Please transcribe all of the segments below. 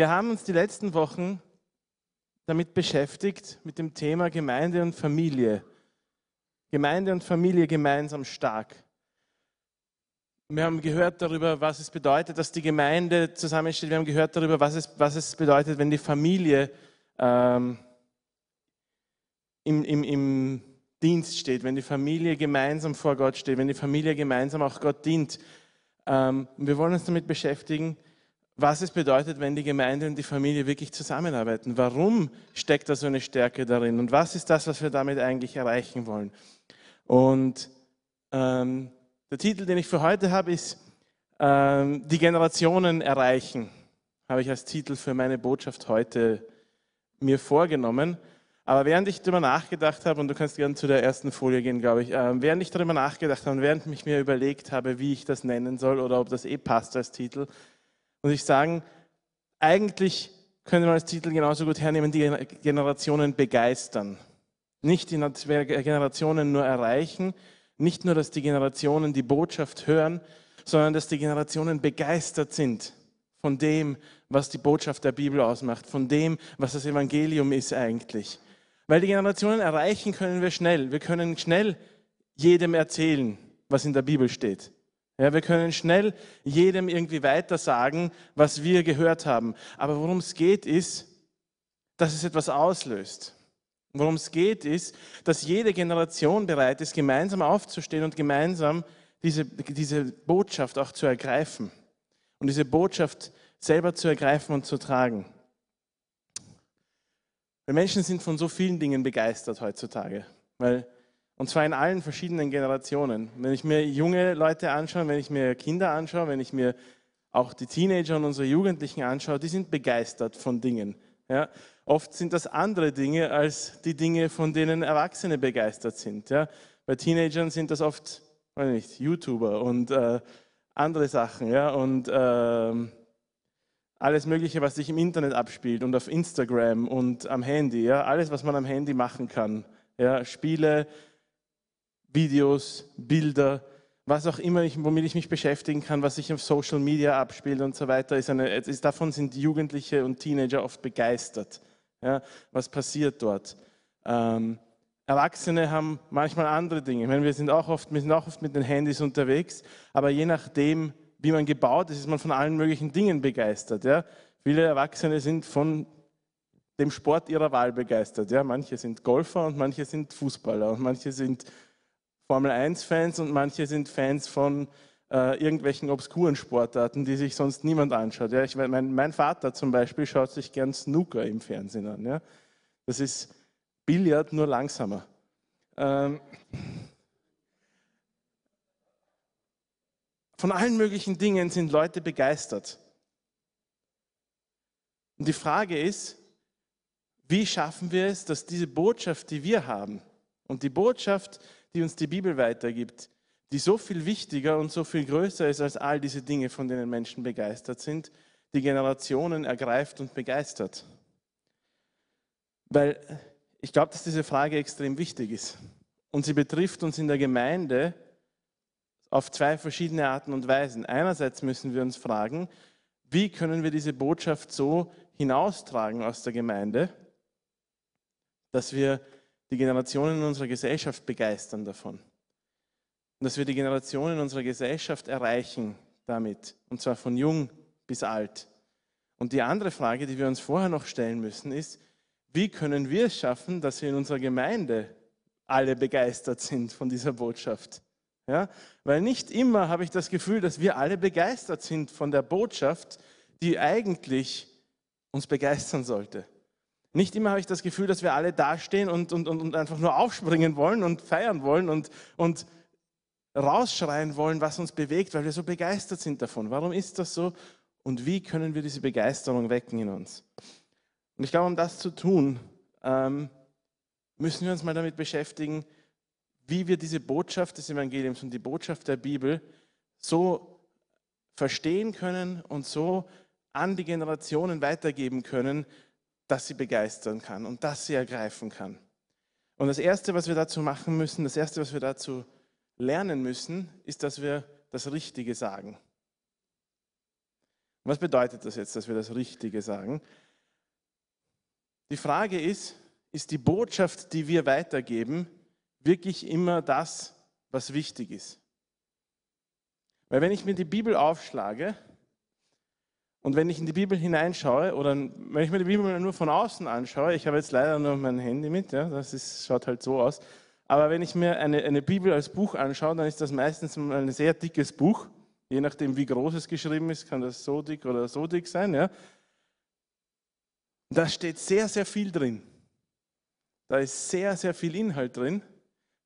wir haben uns die letzten Wochen damit beschäftigt, mit dem Thema Gemeinde und Familie. Gemeinde und Familie gemeinsam stark. Wir haben gehört darüber, was es bedeutet, dass die Gemeinde zusammensteht. Wir haben gehört darüber, was es, was es bedeutet, wenn die Familie ähm, im, im, im Dienst steht, wenn die Familie gemeinsam vor Gott steht, wenn die Familie gemeinsam auch Gott dient. Ähm, wir wollen uns damit beschäftigen, was es bedeutet, wenn die Gemeinde und die Familie wirklich zusammenarbeiten. Warum steckt da so eine Stärke darin? Und was ist das, was wir damit eigentlich erreichen wollen? Und ähm, der Titel, den ich für heute habe, ist ähm, Die Generationen erreichen. Habe ich als Titel für meine Botschaft heute mir vorgenommen. Aber während ich darüber nachgedacht habe, und du kannst gerne zu der ersten Folie gehen, glaube ich, äh, während ich darüber nachgedacht habe und während ich mir überlegt habe, wie ich das nennen soll oder ob das eh passt als Titel, muss ich sagen, eigentlich können wir als Titel genauso gut hernehmen, die Generationen begeistern. Nicht die Generationen nur erreichen, nicht nur, dass die Generationen die Botschaft hören, sondern dass die Generationen begeistert sind von dem, was die Botschaft der Bibel ausmacht, von dem, was das Evangelium ist eigentlich. Weil die Generationen erreichen können wir schnell. Wir können schnell jedem erzählen, was in der Bibel steht. Ja, wir können schnell jedem irgendwie weiter sagen, was wir gehört haben. Aber worum es geht, ist, dass es etwas auslöst. Worum es geht, ist, dass jede Generation bereit ist, gemeinsam aufzustehen und gemeinsam diese, diese Botschaft auch zu ergreifen. Und diese Botschaft selber zu ergreifen und zu tragen. Wir Menschen sind von so vielen Dingen begeistert heutzutage. Weil und zwar in allen verschiedenen Generationen. Wenn ich mir junge Leute anschaue, wenn ich mir Kinder anschaue, wenn ich mir auch die Teenager und unsere Jugendlichen anschaue, die sind begeistert von Dingen. Ja? Oft sind das andere Dinge als die Dinge, von denen Erwachsene begeistert sind. Ja? Bei Teenagern sind das oft, weiß nicht, YouTuber und äh, andere Sachen. Ja? Und äh, alles Mögliche, was sich im Internet abspielt und auf Instagram und am Handy. Ja? Alles, was man am Handy machen kann. Ja? Spiele, Videos, Bilder, was auch immer, ich, womit ich mich beschäftigen kann, was sich auf Social Media abspielt und so weiter, ist eine, ist, davon sind Jugendliche und Teenager oft begeistert. Ja, was passiert dort? Ähm, Erwachsene haben manchmal andere Dinge. Ich meine, wir, sind auch oft, wir sind auch oft mit den Handys unterwegs, aber je nachdem, wie man gebaut ist, ist man von allen möglichen Dingen begeistert. Ja? Viele Erwachsene sind von dem Sport ihrer Wahl begeistert. Ja? Manche sind Golfer und manche sind Fußballer und manche sind Formel 1-Fans und manche sind Fans von äh, irgendwelchen obskuren Sportarten, die sich sonst niemand anschaut. Ja, ich, mein, mein, Vater zum Beispiel schaut sich gern Snooker im Fernsehen an. Ja. Das ist Billard, nur langsamer. Ähm, von allen möglichen Dingen sind Leute begeistert. Und die Frage ist, wie schaffen wir es, dass diese Botschaft, die wir haben, und die Botschaft, die uns die Bibel weitergibt, die so viel wichtiger und so viel größer ist als all diese Dinge, von denen Menschen begeistert sind, die Generationen ergreift und begeistert. Weil ich glaube, dass diese Frage extrem wichtig ist. Und sie betrifft uns in der Gemeinde auf zwei verschiedene Arten und Weisen. Einerseits müssen wir uns fragen, wie können wir diese Botschaft so hinaustragen aus der Gemeinde, dass wir die Generationen in unserer Gesellschaft begeistern davon. Und dass wir die Generationen in unserer Gesellschaft erreichen damit. Und zwar von jung bis alt. Und die andere Frage, die wir uns vorher noch stellen müssen, ist, wie können wir es schaffen, dass wir in unserer Gemeinde alle begeistert sind von dieser Botschaft? Ja? Weil nicht immer habe ich das Gefühl, dass wir alle begeistert sind von der Botschaft, die eigentlich uns begeistern sollte. Nicht immer habe ich das Gefühl, dass wir alle dastehen und, und, und einfach nur aufspringen wollen und feiern wollen und, und rausschreien wollen, was uns bewegt, weil wir so begeistert sind davon. Warum ist das so? Und wie können wir diese Begeisterung wecken in uns? Und ich glaube, um das zu tun, ähm, müssen wir uns mal damit beschäftigen, wie wir diese Botschaft des Evangeliums und die Botschaft der Bibel so verstehen können und so an die Generationen weitergeben können, dass sie begeistern kann und dass sie ergreifen kann. Und das Erste, was wir dazu machen müssen, das Erste, was wir dazu lernen müssen, ist, dass wir das Richtige sagen. Was bedeutet das jetzt, dass wir das Richtige sagen? Die Frage ist, ist die Botschaft, die wir weitergeben, wirklich immer das, was wichtig ist? Weil wenn ich mir die Bibel aufschlage und wenn ich in die Bibel hineinschaue oder wenn ich mir die Bibel nur von außen anschaue, ich habe jetzt leider nur mein Handy mit, ja, das ist, schaut halt so aus, aber wenn ich mir eine, eine Bibel als Buch anschaue, dann ist das meistens ein sehr dickes Buch, je nachdem wie groß es geschrieben ist, kann das so dick oder so dick sein. Ja. Da steht sehr, sehr viel drin. Da ist sehr, sehr viel Inhalt drin.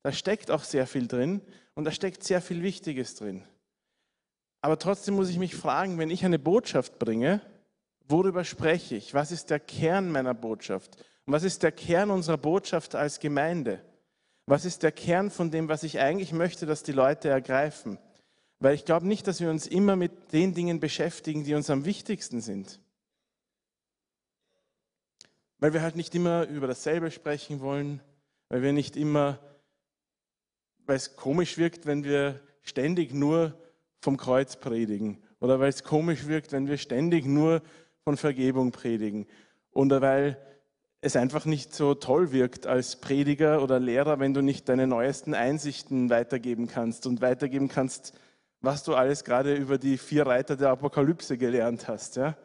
Da steckt auch sehr viel drin und da steckt sehr viel Wichtiges drin. Aber trotzdem muss ich mich fragen, wenn ich eine Botschaft bringe, worüber spreche ich? Was ist der Kern meiner Botschaft? Und was ist der Kern unserer Botschaft als Gemeinde? Was ist der Kern von dem, was ich eigentlich möchte, dass die Leute ergreifen? Weil ich glaube nicht, dass wir uns immer mit den Dingen beschäftigen, die uns am wichtigsten sind. Weil wir halt nicht immer über dasselbe sprechen wollen, weil wir nicht immer, weil es komisch wirkt, wenn wir ständig nur vom Kreuz predigen oder weil es komisch wirkt, wenn wir ständig nur von Vergebung predigen oder weil es einfach nicht so toll wirkt als Prediger oder Lehrer, wenn du nicht deine neuesten Einsichten weitergeben kannst und weitergeben kannst, was du alles gerade über die vier Reiter der Apokalypse gelernt hast. Ja?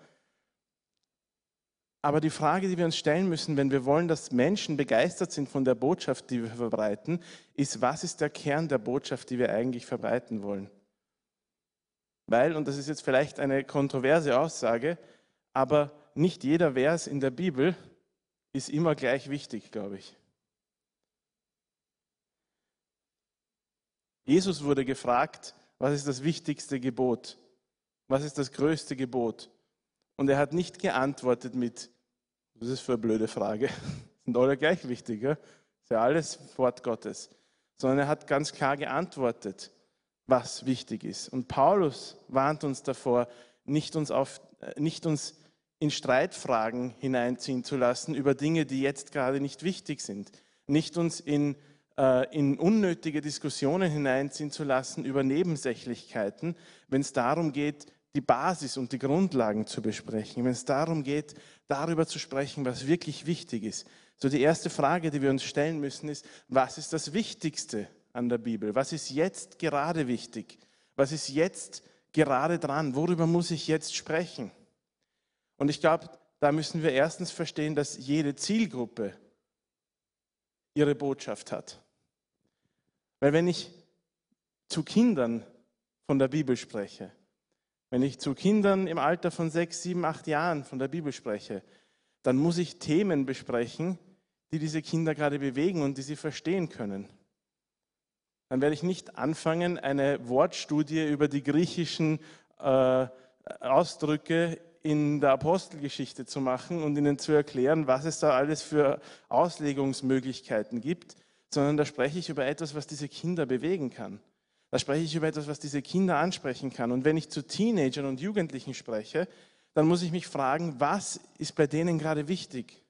Aber die Frage, die wir uns stellen müssen, wenn wir wollen, dass Menschen begeistert sind von der Botschaft, die wir verbreiten, ist, was ist der Kern der Botschaft, die wir eigentlich verbreiten wollen? Weil, und das ist jetzt vielleicht eine kontroverse Aussage, aber nicht jeder Vers in der Bibel ist immer gleich wichtig, glaube ich. Jesus wurde gefragt, was ist das wichtigste Gebot? Was ist das größte Gebot? Und er hat nicht geantwortet mit, was ist für eine blöde Frage, sind alle gleich wichtig, ja? ist ja alles Wort Gottes, sondern er hat ganz klar geantwortet was wichtig ist. Und Paulus warnt uns davor, nicht uns, auf, äh, nicht uns in Streitfragen hineinziehen zu lassen über Dinge, die jetzt gerade nicht wichtig sind. Nicht uns in, äh, in unnötige Diskussionen hineinziehen zu lassen über Nebensächlichkeiten, wenn es darum geht, die Basis und die Grundlagen zu besprechen, wenn es darum geht, darüber zu sprechen, was wirklich wichtig ist. So die erste Frage, die wir uns stellen müssen, ist, was ist das Wichtigste an der Bibel? Was ist jetzt gerade wichtig? Was ist jetzt gerade dran? Worüber muss ich jetzt sprechen? Und ich glaube, da müssen wir erstens verstehen, dass jede Zielgruppe ihre Botschaft hat. Weil wenn ich zu Kindern von der Bibel spreche, wenn ich zu Kindern im Alter von sechs, sieben, acht Jahren von der Bibel spreche, dann muss ich Themen besprechen, die diese Kinder gerade bewegen und die sie verstehen können dann werde ich nicht anfangen, eine Wortstudie über die griechischen äh, Ausdrücke in der Apostelgeschichte zu machen und ihnen zu erklären, was es da alles für Auslegungsmöglichkeiten gibt, sondern da spreche ich über etwas, was diese Kinder bewegen kann. Da spreche ich über etwas, was diese Kinder ansprechen kann. Und wenn ich zu Teenagern und Jugendlichen spreche, dann muss ich mich fragen, was ist bei denen gerade wichtig?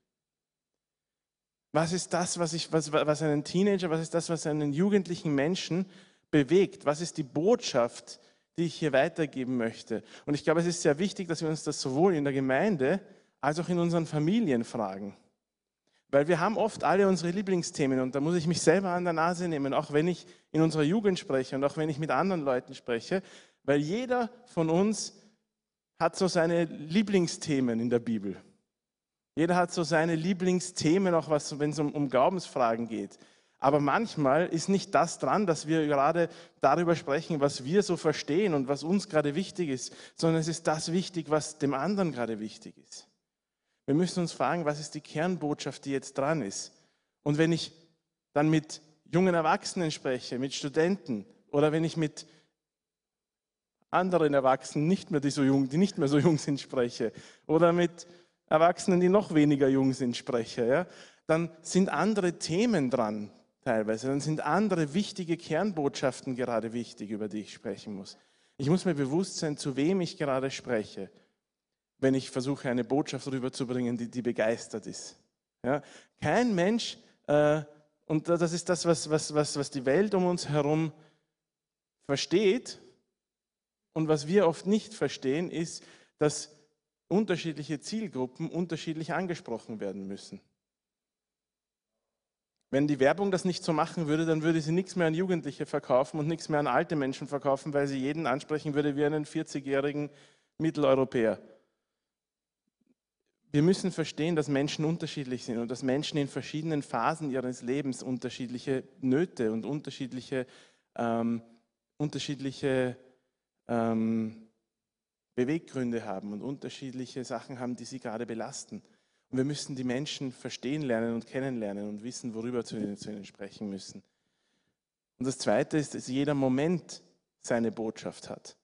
Was ist das, was, ich, was, was einen Teenager, was ist das, was einen jugendlichen Menschen bewegt? Was ist die Botschaft, die ich hier weitergeben möchte? Und ich glaube, es ist sehr wichtig, dass wir uns das sowohl in der Gemeinde als auch in unseren Familien fragen. Weil wir haben oft alle unsere Lieblingsthemen und da muss ich mich selber an der Nase nehmen, auch wenn ich in unserer Jugend spreche und auch wenn ich mit anderen Leuten spreche, weil jeder von uns hat so seine Lieblingsthemen in der Bibel. Jeder hat so seine Lieblingsthemen, auch wenn es um, um Glaubensfragen geht. Aber manchmal ist nicht das dran, dass wir gerade darüber sprechen, was wir so verstehen und was uns gerade wichtig ist, sondern es ist das wichtig, was dem anderen gerade wichtig ist. Wir müssen uns fragen, was ist die Kernbotschaft, die jetzt dran ist? Und wenn ich dann mit jungen Erwachsenen spreche, mit Studenten oder wenn ich mit anderen Erwachsenen, nicht mehr die, so jung, die nicht mehr so jung sind, spreche oder mit Erwachsenen, die noch weniger jung sind, spreche, ja, dann sind andere Themen dran teilweise, dann sind andere wichtige Kernbotschaften gerade wichtig, über die ich sprechen muss. Ich muss mir bewusst sein, zu wem ich gerade spreche, wenn ich versuche, eine Botschaft rüberzubringen, die, die begeistert ist. Ja, kein Mensch, äh, und das ist das, was, was, was, was die Welt um uns herum versteht und was wir oft nicht verstehen, ist, dass unterschiedliche Zielgruppen unterschiedlich angesprochen werden müssen. Wenn die Werbung das nicht so machen würde, dann würde sie nichts mehr an Jugendliche verkaufen und nichts mehr an alte Menschen verkaufen, weil sie jeden ansprechen würde wie einen 40-jährigen Mitteleuropäer. Wir müssen verstehen, dass Menschen unterschiedlich sind und dass Menschen in verschiedenen Phasen ihres Lebens unterschiedliche Nöte und unterschiedliche, ähm, unterschiedliche ähm, Beweggründe haben und unterschiedliche Sachen haben, die sie gerade belasten. Und wir müssen die Menschen verstehen lernen und kennenlernen und wissen, worüber zu ihnen, zu ihnen sprechen müssen. Und das Zweite ist, dass jeder Moment seine Botschaft hat.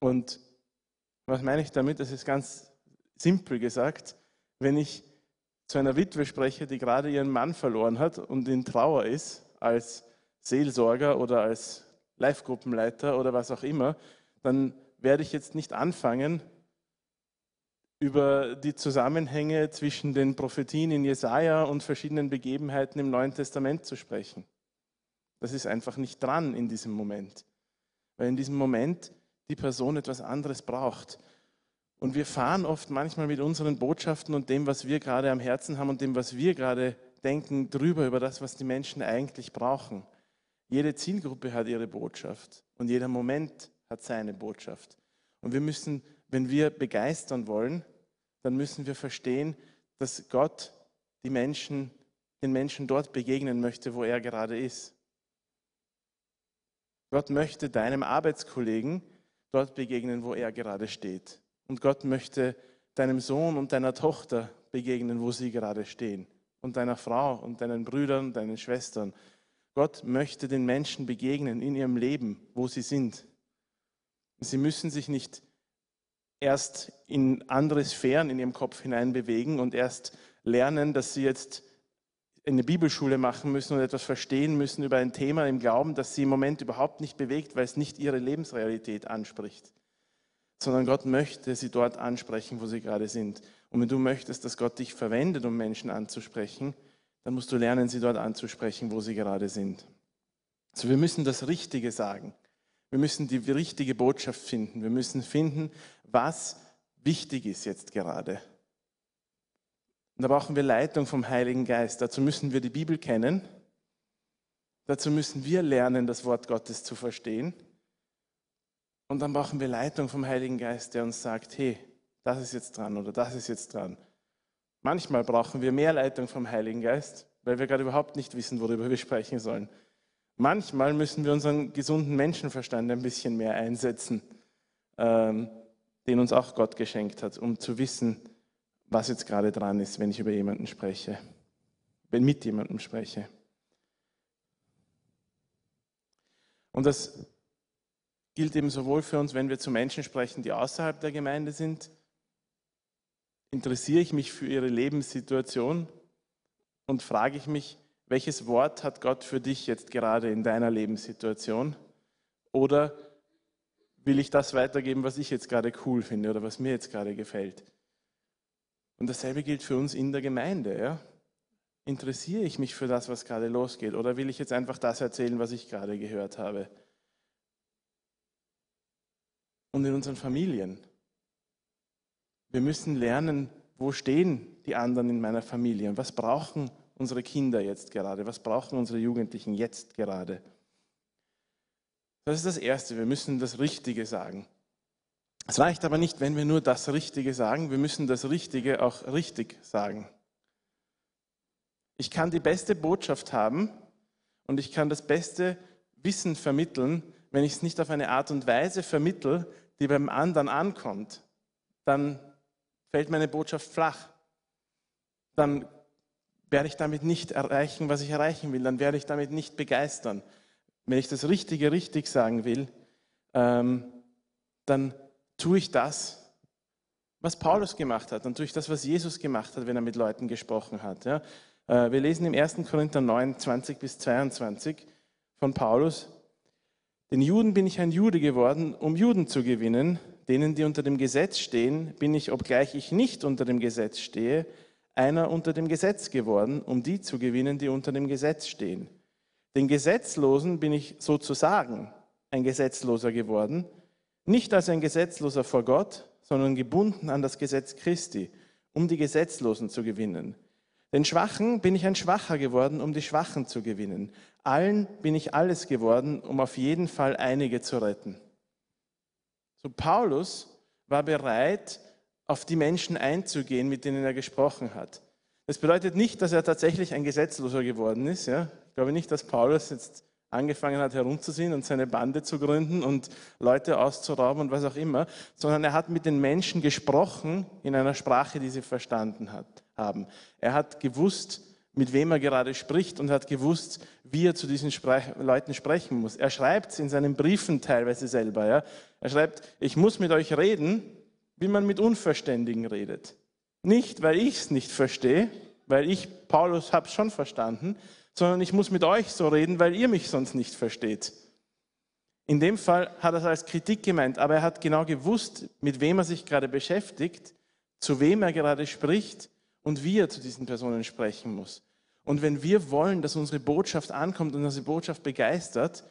Und was meine ich damit? Das ist ganz simpel gesagt. Wenn ich zu einer Witwe spreche, die gerade ihren Mann verloren hat und in Trauer ist, als Seelsorger oder als Live-Gruppenleiter oder was auch immer, dann werde ich jetzt nicht anfangen, über die Zusammenhänge zwischen den Prophetien in Jesaja und verschiedenen Begebenheiten im Neuen Testament zu sprechen. Das ist einfach nicht dran in diesem Moment, weil in diesem Moment die Person etwas anderes braucht. Und wir fahren oft manchmal mit unseren Botschaften und dem, was wir gerade am Herzen haben und dem, was wir gerade denken, drüber über das, was die Menschen eigentlich brauchen. Jede Zielgruppe hat ihre Botschaft und jeder Moment hat seine Botschaft. Und wir müssen, wenn wir begeistern wollen, dann müssen wir verstehen, dass Gott die Menschen, den Menschen dort begegnen möchte, wo er gerade ist. Gott möchte deinem Arbeitskollegen dort begegnen, wo er gerade steht. Und Gott möchte deinem Sohn und deiner Tochter begegnen, wo sie gerade stehen. Und deiner Frau und deinen Brüdern, deinen Schwestern. Gott möchte den Menschen begegnen in ihrem Leben, wo sie sind. Sie müssen sich nicht erst in andere Sphären in ihrem Kopf hinein bewegen und erst lernen, dass sie jetzt eine Bibelschule machen müssen und etwas verstehen müssen über ein Thema im Glauben, das sie im Moment überhaupt nicht bewegt, weil es nicht ihre Lebensrealität anspricht. Sondern Gott möchte sie dort ansprechen, wo sie gerade sind. Und wenn du möchtest, dass Gott dich verwendet, um Menschen anzusprechen, dann musst du lernen, sie dort anzusprechen, wo sie gerade sind. Also wir müssen das Richtige sagen. Wir müssen die richtige Botschaft finden. Wir müssen finden, was wichtig ist jetzt gerade. Und da brauchen wir Leitung vom Heiligen Geist. Dazu müssen wir die Bibel kennen. Dazu müssen wir lernen, das Wort Gottes zu verstehen. Und dann brauchen wir Leitung vom Heiligen Geist, der uns sagt, hey, das ist jetzt dran oder das ist jetzt dran. Manchmal brauchen wir mehr Leitung vom Heiligen Geist, weil wir gerade überhaupt nicht wissen, worüber wir sprechen sollen. Manchmal müssen wir unseren gesunden Menschenverstand ein bisschen mehr einsetzen, ähm, den uns auch Gott geschenkt hat, um zu wissen, was jetzt gerade dran ist, wenn ich über jemanden spreche, wenn mit jemandem spreche. Und das gilt eben sowohl für uns, wenn wir zu Menschen sprechen, die außerhalb der Gemeinde sind. Interessiere ich mich für ihre Lebenssituation und frage ich mich, welches Wort hat Gott für dich jetzt gerade in deiner Lebenssituation? Oder will ich das weitergeben, was ich jetzt gerade cool finde oder was mir jetzt gerade gefällt? Und dasselbe gilt für uns in der Gemeinde. Ja? Interessiere ich mich für das, was gerade losgeht? Oder will ich jetzt einfach das erzählen, was ich gerade gehört habe? Und in unseren Familien. Wir müssen lernen, wo stehen die anderen in meiner Familie und was brauchen unsere Kinder jetzt gerade, was brauchen unsere Jugendlichen jetzt gerade. Das ist das Erste, wir müssen das Richtige sagen. Es reicht aber nicht, wenn wir nur das Richtige sagen, wir müssen das Richtige auch richtig sagen. Ich kann die beste Botschaft haben und ich kann das beste Wissen vermitteln, wenn ich es nicht auf eine Art und Weise vermittle, die beim anderen ankommt, dann fällt meine Botschaft flach. Dann werde ich damit nicht erreichen, was ich erreichen will. Dann werde ich damit nicht begeistern. Wenn ich das Richtige richtig sagen will, ähm, dann tue ich das, was Paulus gemacht hat, und tue ich das, was Jesus gemacht hat, wenn er mit Leuten gesprochen hat. Ja? Äh, wir lesen im 1. Korinther 9, 20 bis 22 von Paulus, den Juden bin ich ein Jude geworden, um Juden zu gewinnen, denen, die unter dem Gesetz stehen, bin ich, obgleich ich nicht unter dem Gesetz stehe, einer unter dem Gesetz geworden, um die zu gewinnen, die unter dem Gesetz stehen. Den Gesetzlosen bin ich sozusagen ein Gesetzloser geworden, nicht als ein Gesetzloser vor Gott, sondern gebunden an das Gesetz Christi, um die Gesetzlosen zu gewinnen. Den Schwachen bin ich ein Schwacher geworden, um die Schwachen zu gewinnen. Allen bin ich alles geworden, um auf jeden Fall einige zu retten. So Paulus war bereit, auf die Menschen einzugehen, mit denen er gesprochen hat. Das bedeutet nicht, dass er tatsächlich ein Gesetzloser geworden ist. Ja? Ich glaube nicht, dass Paulus jetzt angefangen hat herumzuziehen und seine Bande zu gründen und Leute auszurauben und was auch immer, sondern er hat mit den Menschen gesprochen in einer Sprache, die sie verstanden hat, haben. Er hat gewusst, mit wem er gerade spricht und hat gewusst, wie er zu diesen Sprech Leuten sprechen muss. Er schreibt es in seinen Briefen teilweise selber. Ja? Er schreibt, ich muss mit euch reden, wie man mit Unverständigen redet. Nicht, weil ich es nicht verstehe, weil ich, Paulus, habe es schon verstanden, sondern ich muss mit euch so reden, weil ihr mich sonst nicht versteht. In dem Fall hat er es als Kritik gemeint, aber er hat genau gewusst, mit wem er sich gerade beschäftigt, zu wem er gerade spricht und wie er zu diesen Personen sprechen muss. Und wenn wir wollen, dass unsere Botschaft ankommt und unsere Botschaft begeistert,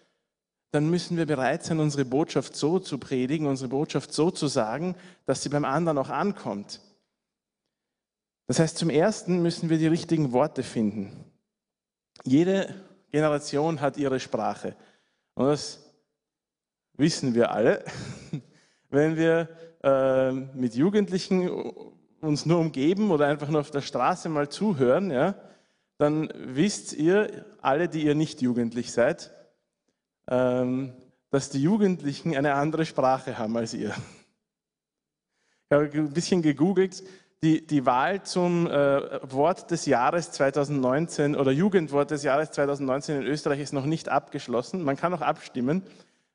dann müssen wir bereit sein, unsere Botschaft so zu predigen, unsere Botschaft so zu sagen, dass sie beim anderen auch ankommt. Das heißt, zum Ersten müssen wir die richtigen Worte finden. Jede Generation hat ihre Sprache. Und das wissen wir alle. Wenn wir äh, mit Jugendlichen uns nur umgeben oder einfach nur auf der Straße mal zuhören, ja, dann wisst ihr, alle, die ihr nicht jugendlich seid, ähm, dass die Jugendlichen eine andere Sprache haben als ihr. Ich habe ein bisschen gegoogelt die, die Wahl zum äh, Wort des Jahres 2019 oder Jugendwort des Jahres 2019 in Österreich ist noch nicht abgeschlossen. Man kann auch abstimmen.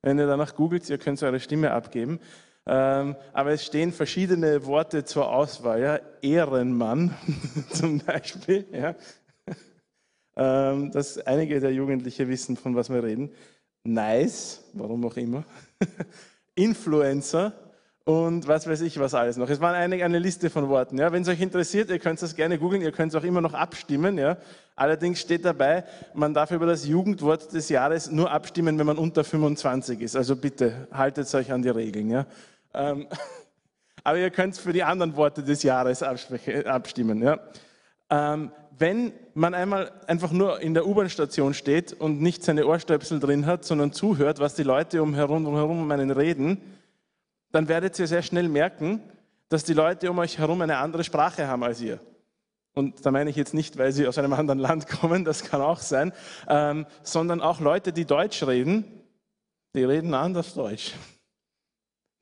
Wenn ihr danach googelt, ihr könnt eure Stimme abgeben. Ähm, aber es stehen verschiedene Worte zur Auswahl. Ja? Ehrenmann zum Beispiel. Ja? Ähm, dass einige der Jugendlichen wissen, von was wir reden. Nice, warum auch immer. Influencer, und was weiß ich was alles noch. Es war eine, eine Liste von Worten. Ja. Wenn es euch interessiert, ihr könnt das gerne googeln, ihr könnt es auch immer noch abstimmen. Ja. Allerdings steht dabei, man darf über das Jugendwort des Jahres nur abstimmen, wenn man unter 25 ist. Also bitte haltet euch an die Regeln. Ja. Ähm, aber ihr könnt für die anderen Worte des Jahres abstimmen. Ja. Ähm, wenn man einmal einfach nur in der U-Bahn-Station steht und nicht seine Ohrstöpsel drin hat, sondern zuhört, was die Leute umherum, umherum um einen reden, dann werdet ihr sehr schnell merken, dass die Leute um euch herum eine andere Sprache haben als ihr. Und da meine ich jetzt nicht, weil sie aus einem anderen Land kommen, das kann auch sein, ähm, sondern auch Leute, die Deutsch reden, die reden anders Deutsch.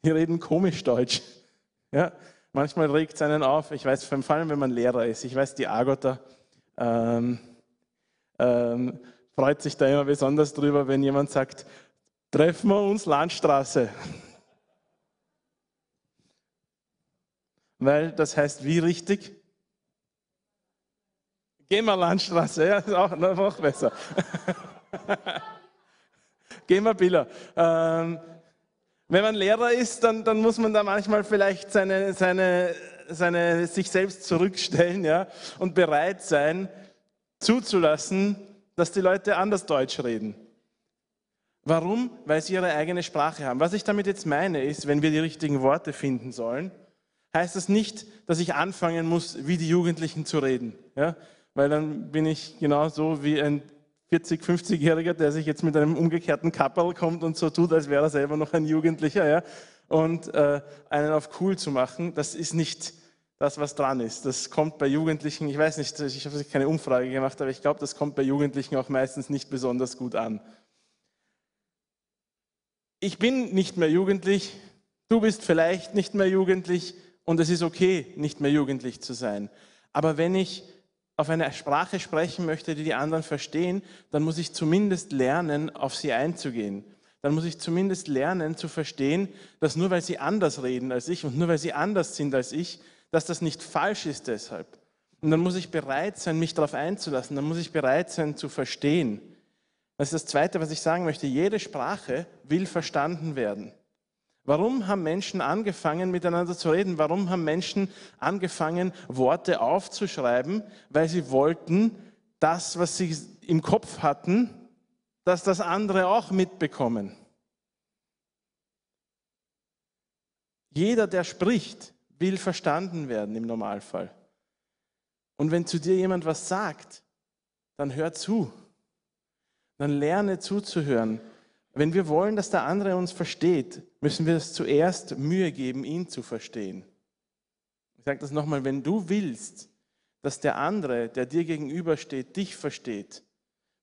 Die reden komisch Deutsch. Ja, manchmal regt es einen auf. Ich weiß, vor allem, wenn man Lehrer ist. Ich weiß, die Agota ähm, ähm, freut sich da immer besonders drüber, wenn jemand sagt, treffen wir uns Landstraße. weil das heißt wie richtig? Gehen wir Landstraße, ja, ist auch noch besser. Gehen wir Biller. Ähm, wenn man Lehrer ist, dann, dann, muss man da manchmal vielleicht seine, seine, seine, sich selbst zurückstellen ja, und bereit sein, zuzulassen, dass die Leute anders Deutsch reden. Warum? Weil sie ihre eigene Sprache haben. Was ich damit jetzt meine, ist, wenn wir die richtigen Worte finden sollen, heißt das nicht, dass ich anfangen muss, wie die Jugendlichen zu reden. Ja? Weil dann bin ich genauso wie ein 40-, 50-Jähriger, der sich jetzt mit einem umgekehrten Kapperl kommt und so tut, als wäre er selber noch ein Jugendlicher. Ja? Und äh, einen auf cool zu machen, das ist nicht das, was dran ist. Das kommt bei Jugendlichen, ich weiß nicht, ich habe keine Umfrage gemacht, aber ich glaube, das kommt bei Jugendlichen auch meistens nicht besonders gut an. Ich bin nicht mehr jugendlich, du bist vielleicht nicht mehr jugendlich, und es ist okay, nicht mehr jugendlich zu sein. Aber wenn ich auf eine Sprache sprechen möchte, die die anderen verstehen, dann muss ich zumindest lernen, auf sie einzugehen. Dann muss ich zumindest lernen zu verstehen, dass nur weil sie anders reden als ich und nur weil sie anders sind als ich, dass das nicht falsch ist deshalb. Und dann muss ich bereit sein, mich darauf einzulassen. Dann muss ich bereit sein zu verstehen. Das ist das Zweite, was ich sagen möchte. Jede Sprache will verstanden werden. Warum haben Menschen angefangen, miteinander zu reden? Warum haben Menschen angefangen, Worte aufzuschreiben? Weil sie wollten, das, was sie im Kopf hatten, dass das andere auch mitbekommen. Jeder, der spricht, will verstanden werden im Normalfall. Und wenn zu dir jemand was sagt, dann hör zu. Dann lerne zuzuhören. Wenn wir wollen, dass der andere uns versteht, müssen wir es zuerst Mühe geben, ihn zu verstehen. Ich sage das nochmal, wenn du willst, dass der andere, der dir gegenübersteht, dich versteht,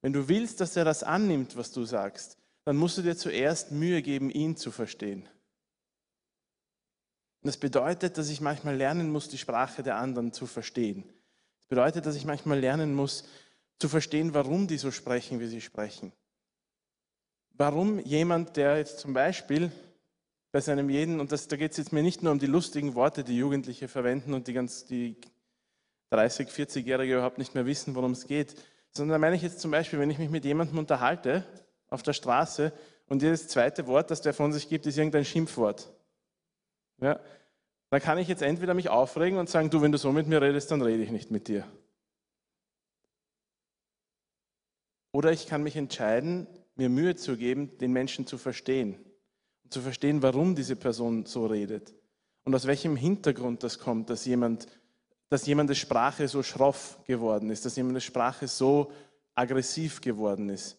wenn du willst, dass er das annimmt, was du sagst, dann musst du dir zuerst Mühe geben, ihn zu verstehen. Und das bedeutet, dass ich manchmal lernen muss, die Sprache der anderen zu verstehen. Das bedeutet, dass ich manchmal lernen muss, zu verstehen, warum die so sprechen, wie sie sprechen. Warum jemand, der jetzt zum Beispiel bei seinem jeden, und das, da geht es jetzt mir nicht nur um die lustigen Worte, die Jugendliche verwenden und die, ganz, die 30, 40-Jährige überhaupt nicht mehr wissen, worum es geht, sondern da meine ich jetzt zum Beispiel, wenn ich mich mit jemandem unterhalte auf der Straße und jedes zweite Wort, das der von sich gibt, ist irgendein Schimpfwort. Ja, dann kann ich jetzt entweder mich aufregen und sagen, du, wenn du so mit mir redest, dann rede ich nicht mit dir. Oder ich kann mich entscheiden, mir Mühe zu geben, den Menschen zu verstehen. Und zu verstehen, warum diese Person so redet. Und aus welchem Hintergrund das kommt, dass jemand, dass jemandes Sprache so schroff geworden ist, dass jemandes Sprache so aggressiv geworden ist.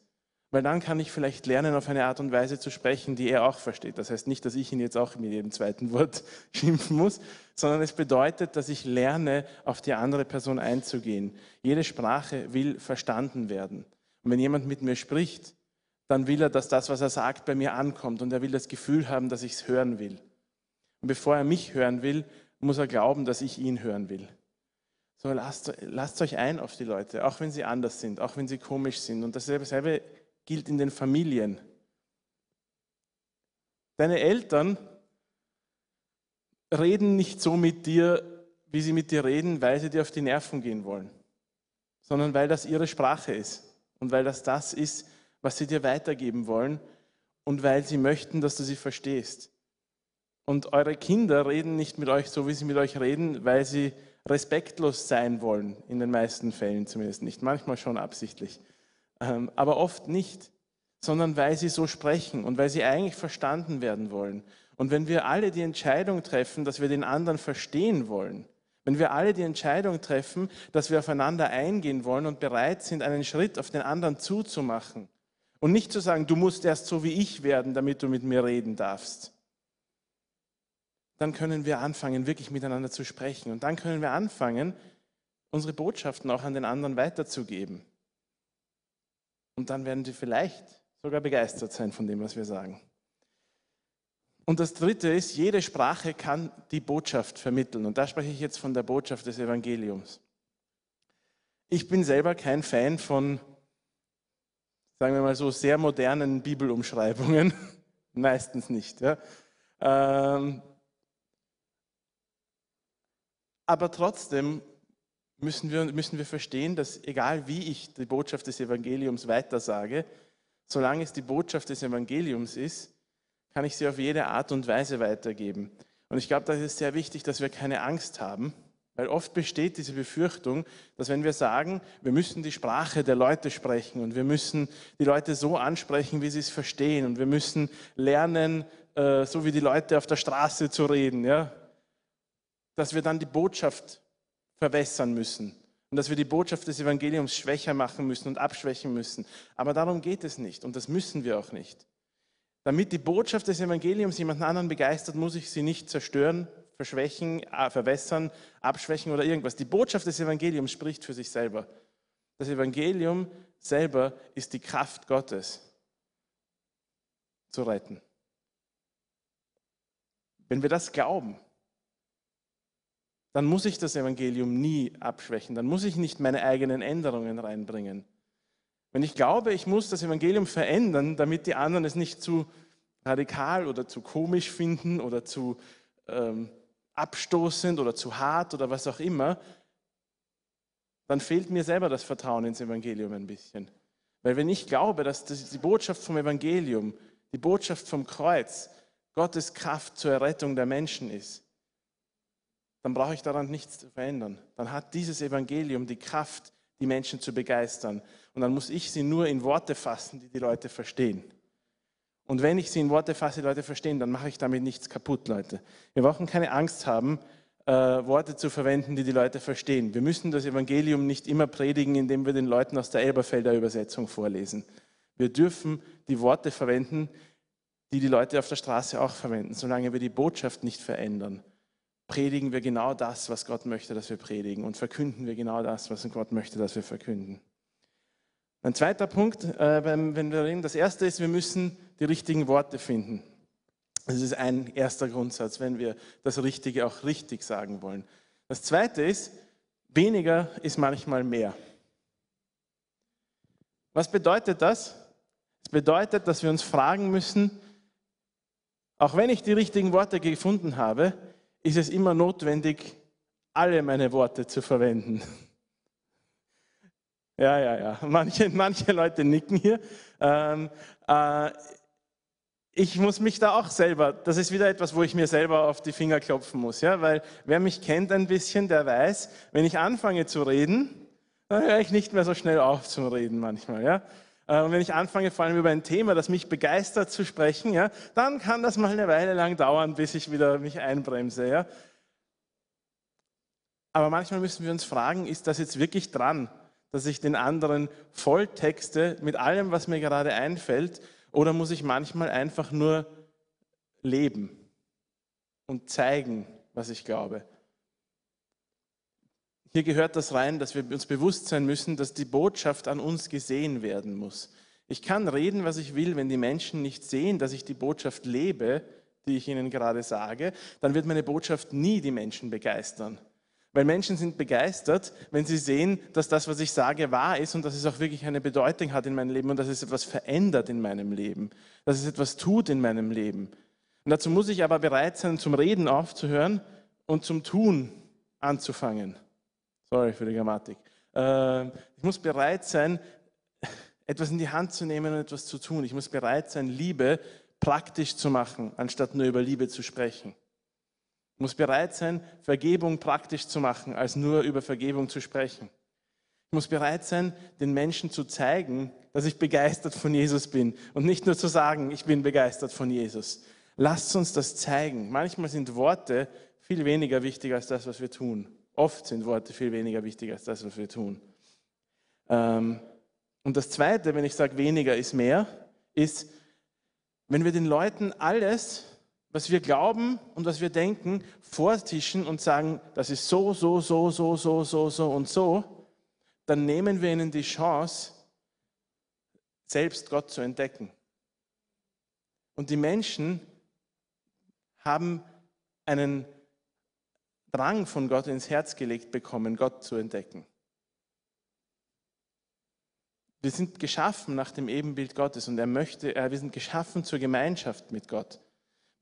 Weil dann kann ich vielleicht lernen, auf eine Art und Weise zu sprechen, die er auch versteht. Das heißt nicht, dass ich ihn jetzt auch mit jedem zweiten Wort schimpfen muss, sondern es bedeutet, dass ich lerne, auf die andere Person einzugehen. Jede Sprache will verstanden werden. Und wenn jemand mit mir spricht, dann will er, dass das, was er sagt, bei mir ankommt. Und er will das Gefühl haben, dass ich es hören will. Und bevor er mich hören will, muss er glauben, dass ich ihn hören will. So, lasst, lasst euch ein auf die Leute, auch wenn sie anders sind, auch wenn sie komisch sind. Und dasselbe gilt in den Familien. Deine Eltern reden nicht so mit dir, wie sie mit dir reden, weil sie dir auf die Nerven gehen wollen, sondern weil das ihre Sprache ist und weil das das ist, was sie dir weitergeben wollen und weil sie möchten, dass du sie verstehst. Und eure Kinder reden nicht mit euch so, wie sie mit euch reden, weil sie respektlos sein wollen, in den meisten Fällen zumindest nicht, manchmal schon absichtlich, ähm, aber oft nicht, sondern weil sie so sprechen und weil sie eigentlich verstanden werden wollen. Und wenn wir alle die Entscheidung treffen, dass wir den anderen verstehen wollen, wenn wir alle die Entscheidung treffen, dass wir aufeinander eingehen wollen und bereit sind, einen Schritt auf den anderen zuzumachen und nicht zu sagen, du musst erst so wie ich werden, damit du mit mir reden darfst, dann können wir anfangen, wirklich miteinander zu sprechen. Und dann können wir anfangen, unsere Botschaften auch an den anderen weiterzugeben. Und dann werden sie vielleicht sogar begeistert sein von dem, was wir sagen. Und das Dritte ist, jede Sprache kann die Botschaft vermitteln. Und da spreche ich jetzt von der Botschaft des Evangeliums. Ich bin selber kein Fan von, sagen wir mal so, sehr modernen Bibelumschreibungen. Meistens nicht. Ja. Ähm, aber trotzdem müssen wir, müssen wir verstehen, dass egal wie ich die Botschaft des Evangeliums weitersage, solange es die Botschaft des Evangeliums ist, kann ich sie auf jede Art und Weise weitergeben. Und ich glaube, das ist sehr wichtig, dass wir keine Angst haben, weil oft besteht diese Befürchtung, dass wenn wir sagen, wir müssen die Sprache der Leute sprechen und wir müssen die Leute so ansprechen, wie sie es verstehen und wir müssen lernen, äh, so wie die Leute auf der Straße zu reden, ja, dass wir dann die Botschaft verwässern müssen und dass wir die Botschaft des Evangeliums schwächer machen müssen und abschwächen müssen. Aber darum geht es nicht und das müssen wir auch nicht. Damit die Botschaft des Evangeliums jemanden anderen begeistert, muss ich sie nicht zerstören, verschwächen, äh, verwässern, abschwächen oder irgendwas. Die Botschaft des Evangeliums spricht für sich selber. Das Evangelium selber ist die Kraft Gottes zu retten. Wenn wir das glauben, dann muss ich das Evangelium nie abschwächen, dann muss ich nicht meine eigenen Änderungen reinbringen. Wenn ich glaube, ich muss das Evangelium verändern, damit die anderen es nicht zu radikal oder zu komisch finden oder zu ähm, abstoßend oder zu hart oder was auch immer, dann fehlt mir selber das Vertrauen ins Evangelium ein bisschen. Weil wenn ich glaube, dass die Botschaft vom Evangelium, die Botschaft vom Kreuz, Gottes Kraft zur Errettung der Menschen ist, dann brauche ich daran nichts zu verändern. Dann hat dieses Evangelium die Kraft, die Menschen zu begeistern. Und dann muss ich sie nur in Worte fassen, die die Leute verstehen. Und wenn ich sie in Worte fasse, die Leute verstehen, dann mache ich damit nichts kaputt, Leute. Wir brauchen keine Angst haben, äh, Worte zu verwenden, die die Leute verstehen. Wir müssen das Evangelium nicht immer predigen, indem wir den Leuten aus der Elberfelder Übersetzung vorlesen. Wir dürfen die Worte verwenden, die die Leute auf der Straße auch verwenden. Solange wir die Botschaft nicht verändern, predigen wir genau das, was Gott möchte, dass wir predigen und verkünden wir genau das, was Gott möchte, dass wir verkünden. Ein zweiter Punkt, äh, wenn wir reden, das erste ist, wir müssen die richtigen Worte finden. Das ist ein erster Grundsatz, wenn wir das Richtige auch richtig sagen wollen. Das zweite ist, weniger ist manchmal mehr. Was bedeutet das? Es bedeutet, dass wir uns fragen müssen, auch wenn ich die richtigen Worte gefunden habe, ist es immer notwendig, alle meine Worte zu verwenden. Ja, ja, ja. Manche, manche Leute nicken hier. Ähm, äh, ich muss mich da auch selber, das ist wieder etwas, wo ich mir selber auf die Finger klopfen muss, ja, weil wer mich kennt ein bisschen, der weiß, wenn ich anfange zu reden, dann höre ich nicht mehr so schnell auf zu reden manchmal, ja. Und wenn ich anfange, vor allem über ein Thema, das mich begeistert zu sprechen, ja, dann kann das mal eine Weile lang dauern, bis ich wieder mich einbremse. Ja. Aber manchmal müssen wir uns fragen, ist das jetzt wirklich dran, dass ich den anderen volltexte mit allem, was mir gerade einfällt, oder muss ich manchmal einfach nur leben und zeigen, was ich glaube? Hier gehört das rein, dass wir uns bewusst sein müssen, dass die Botschaft an uns gesehen werden muss. Ich kann reden, was ich will, wenn die Menschen nicht sehen, dass ich die Botschaft lebe, die ich ihnen gerade sage, dann wird meine Botschaft nie die Menschen begeistern. Weil Menschen sind begeistert, wenn sie sehen, dass das, was ich sage, wahr ist und dass es auch wirklich eine Bedeutung hat in meinem Leben und dass es etwas verändert in meinem Leben, dass es etwas tut in meinem Leben. Und dazu muss ich aber bereit sein, zum Reden aufzuhören und zum Tun anzufangen. Sorry für die Grammatik. Ähm, ich muss bereit sein, etwas in die Hand zu nehmen und etwas zu tun. Ich muss bereit sein, Liebe praktisch zu machen, anstatt nur über Liebe zu sprechen. Ich muss bereit sein, Vergebung praktisch zu machen, als nur über Vergebung zu sprechen. Ich muss bereit sein, den Menschen zu zeigen, dass ich begeistert von Jesus bin und nicht nur zu sagen, ich bin begeistert von Jesus. Lasst uns das zeigen. Manchmal sind Worte viel weniger wichtig als das, was wir tun. Oft sind Worte viel weniger wichtig als das, was wir tun. Ähm, und das Zweite, wenn ich sage, weniger ist mehr, ist, wenn wir den Leuten alles, was wir glauben und was wir denken, vortischen und sagen, das ist so, so, so, so, so, so, so und so, dann nehmen wir ihnen die Chance, selbst Gott zu entdecken. Und die Menschen haben einen Drang von Gott ins Herz gelegt bekommen, Gott zu entdecken. Wir sind geschaffen nach dem Ebenbild Gottes und er möchte, äh, wir sind geschaffen zur Gemeinschaft mit Gott.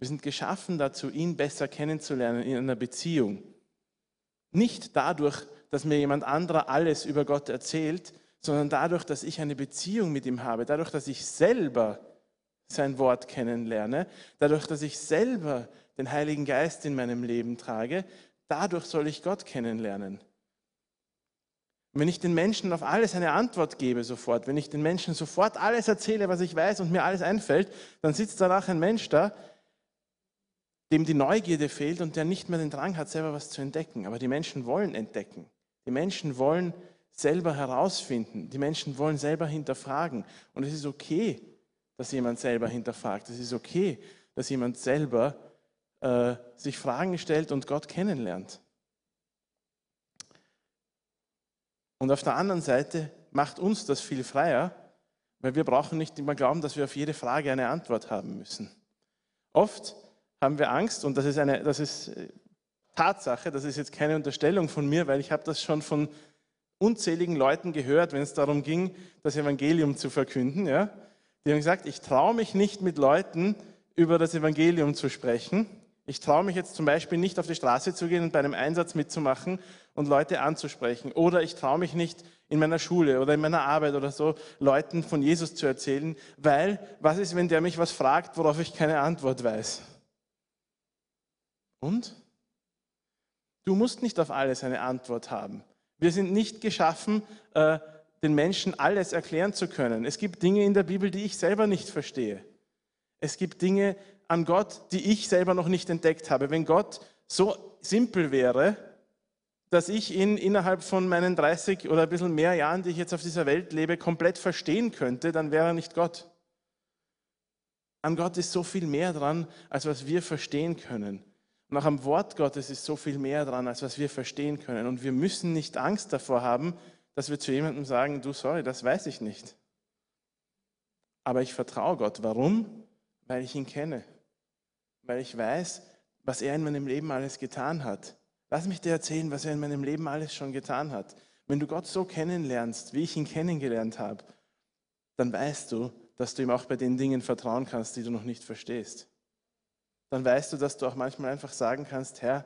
Wir sind geschaffen dazu, ihn besser kennenzulernen in einer Beziehung. Nicht dadurch, dass mir jemand anderer alles über Gott erzählt, sondern dadurch, dass ich eine Beziehung mit ihm habe, dadurch, dass ich selber sein Wort kennenlerne, dadurch, dass ich selber den Heiligen Geist in meinem Leben trage, Dadurch soll ich Gott kennenlernen. wenn ich den Menschen auf alles eine Antwort gebe sofort, wenn ich den Menschen sofort alles erzähle, was ich weiß und mir alles einfällt, dann sitzt danach ein Mensch da, dem die Neugierde fehlt und der nicht mehr den Drang hat, selber was zu entdecken. Aber die Menschen wollen entdecken. Die Menschen wollen selber herausfinden. Die Menschen wollen selber hinterfragen. Und es ist okay, dass jemand selber hinterfragt. Es ist okay, dass jemand selber äh, sich Fragen stellt und Gott kennenlernt. Und auf der anderen Seite macht uns das viel freier, weil wir brauchen nicht immer glauben, dass wir auf jede Frage eine Antwort haben müssen. Oft haben wir Angst und das ist, eine, das ist äh, Tatsache, das ist jetzt keine Unterstellung von mir, weil ich habe das schon von unzähligen Leuten gehört, wenn es darum ging, das Evangelium zu verkünden. Ja? Die haben gesagt, ich traue mich nicht mit Leuten über das Evangelium zu sprechen, ich traue mich jetzt zum Beispiel nicht auf die Straße zu gehen und bei einem Einsatz mitzumachen und Leute anzusprechen. Oder ich traue mich nicht in meiner Schule oder in meiner Arbeit oder so Leuten von Jesus zu erzählen, weil was ist, wenn der mich was fragt, worauf ich keine Antwort weiß? Und? Du musst nicht auf alles eine Antwort haben. Wir sind nicht geschaffen, äh, den Menschen alles erklären zu können. Es gibt Dinge in der Bibel, die ich selber nicht verstehe. Es gibt Dinge an Gott, die ich selber noch nicht entdeckt habe. Wenn Gott so simpel wäre, dass ich ihn innerhalb von meinen 30 oder ein bisschen mehr Jahren, die ich jetzt auf dieser Welt lebe, komplett verstehen könnte, dann wäre er nicht Gott. An Gott ist so viel mehr dran, als was wir verstehen können. Auch am Wort Gottes ist so viel mehr dran, als was wir verstehen können. Und wir müssen nicht Angst davor haben, dass wir zu jemandem sagen, du, sorry, das weiß ich nicht. Aber ich vertraue Gott. Warum? Weil ich ihn kenne. Weil ich weiß, was er in meinem Leben alles getan hat. Lass mich dir erzählen, was er in meinem Leben alles schon getan hat. Wenn du Gott so kennenlernst, wie ich ihn kennengelernt habe, dann weißt du, dass du ihm auch bei den Dingen vertrauen kannst, die du noch nicht verstehst. Dann weißt du, dass du auch manchmal einfach sagen kannst, Herr,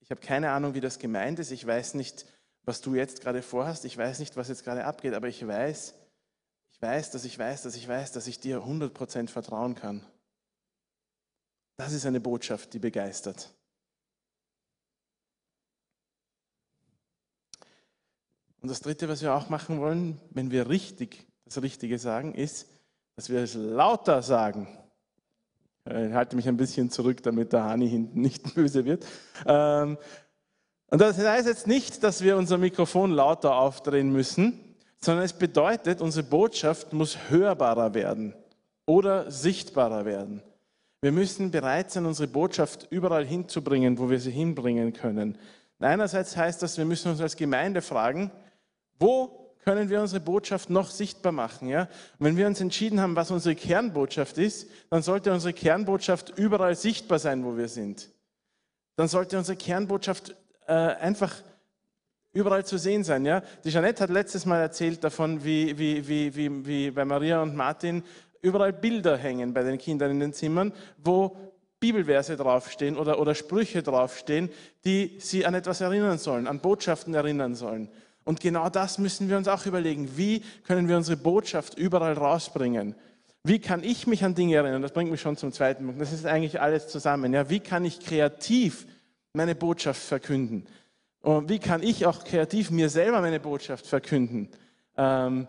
ich habe keine Ahnung, wie das gemeint ist, ich weiß nicht, was du jetzt gerade vorhast, ich weiß nicht, was jetzt gerade abgeht, aber ich weiß, ich weiß, dass ich weiß, dass ich weiß, dass ich dir 100% vertrauen kann. Das ist eine Botschaft, die begeistert. Und das Dritte, was wir auch machen wollen, wenn wir richtig das Richtige sagen, ist, dass wir es lauter sagen. Ich halte mich ein bisschen zurück, damit der Hani hinten nicht böse wird. Ähm, und das heißt jetzt nicht, dass wir unser Mikrofon lauter aufdrehen müssen, sondern es bedeutet, unsere Botschaft muss hörbarer werden oder sichtbarer werden. Wir müssen bereit sein, unsere Botschaft überall hinzubringen, wo wir sie hinbringen können. Einerseits heißt das, wir müssen uns als Gemeinde fragen, wo können wir unsere Botschaft noch sichtbar machen? Ja? Und wenn wir uns entschieden haben, was unsere Kernbotschaft ist, dann sollte unsere Kernbotschaft überall sichtbar sein, wo wir sind. Dann sollte unsere Kernbotschaft äh, einfach überall zu sehen sein. Ja? Die Jeanette hat letztes Mal erzählt davon, wie, wie, wie, wie, wie bei Maria und Martin überall Bilder hängen bei den Kindern in den Zimmern, wo Bibelverse draufstehen oder, oder Sprüche draufstehen, die sie an etwas erinnern sollen, an Botschaften erinnern sollen. Und genau das müssen wir uns auch überlegen. Wie können wir unsere Botschaft überall rausbringen? Wie kann ich mich an Dinge erinnern? Das bringt mich schon zum zweiten Punkt. Das ist eigentlich alles zusammen. Ja, wie kann ich kreativ meine Botschaft verkünden? Und wie kann ich auch kreativ mir selber meine Botschaft verkünden? Ähm,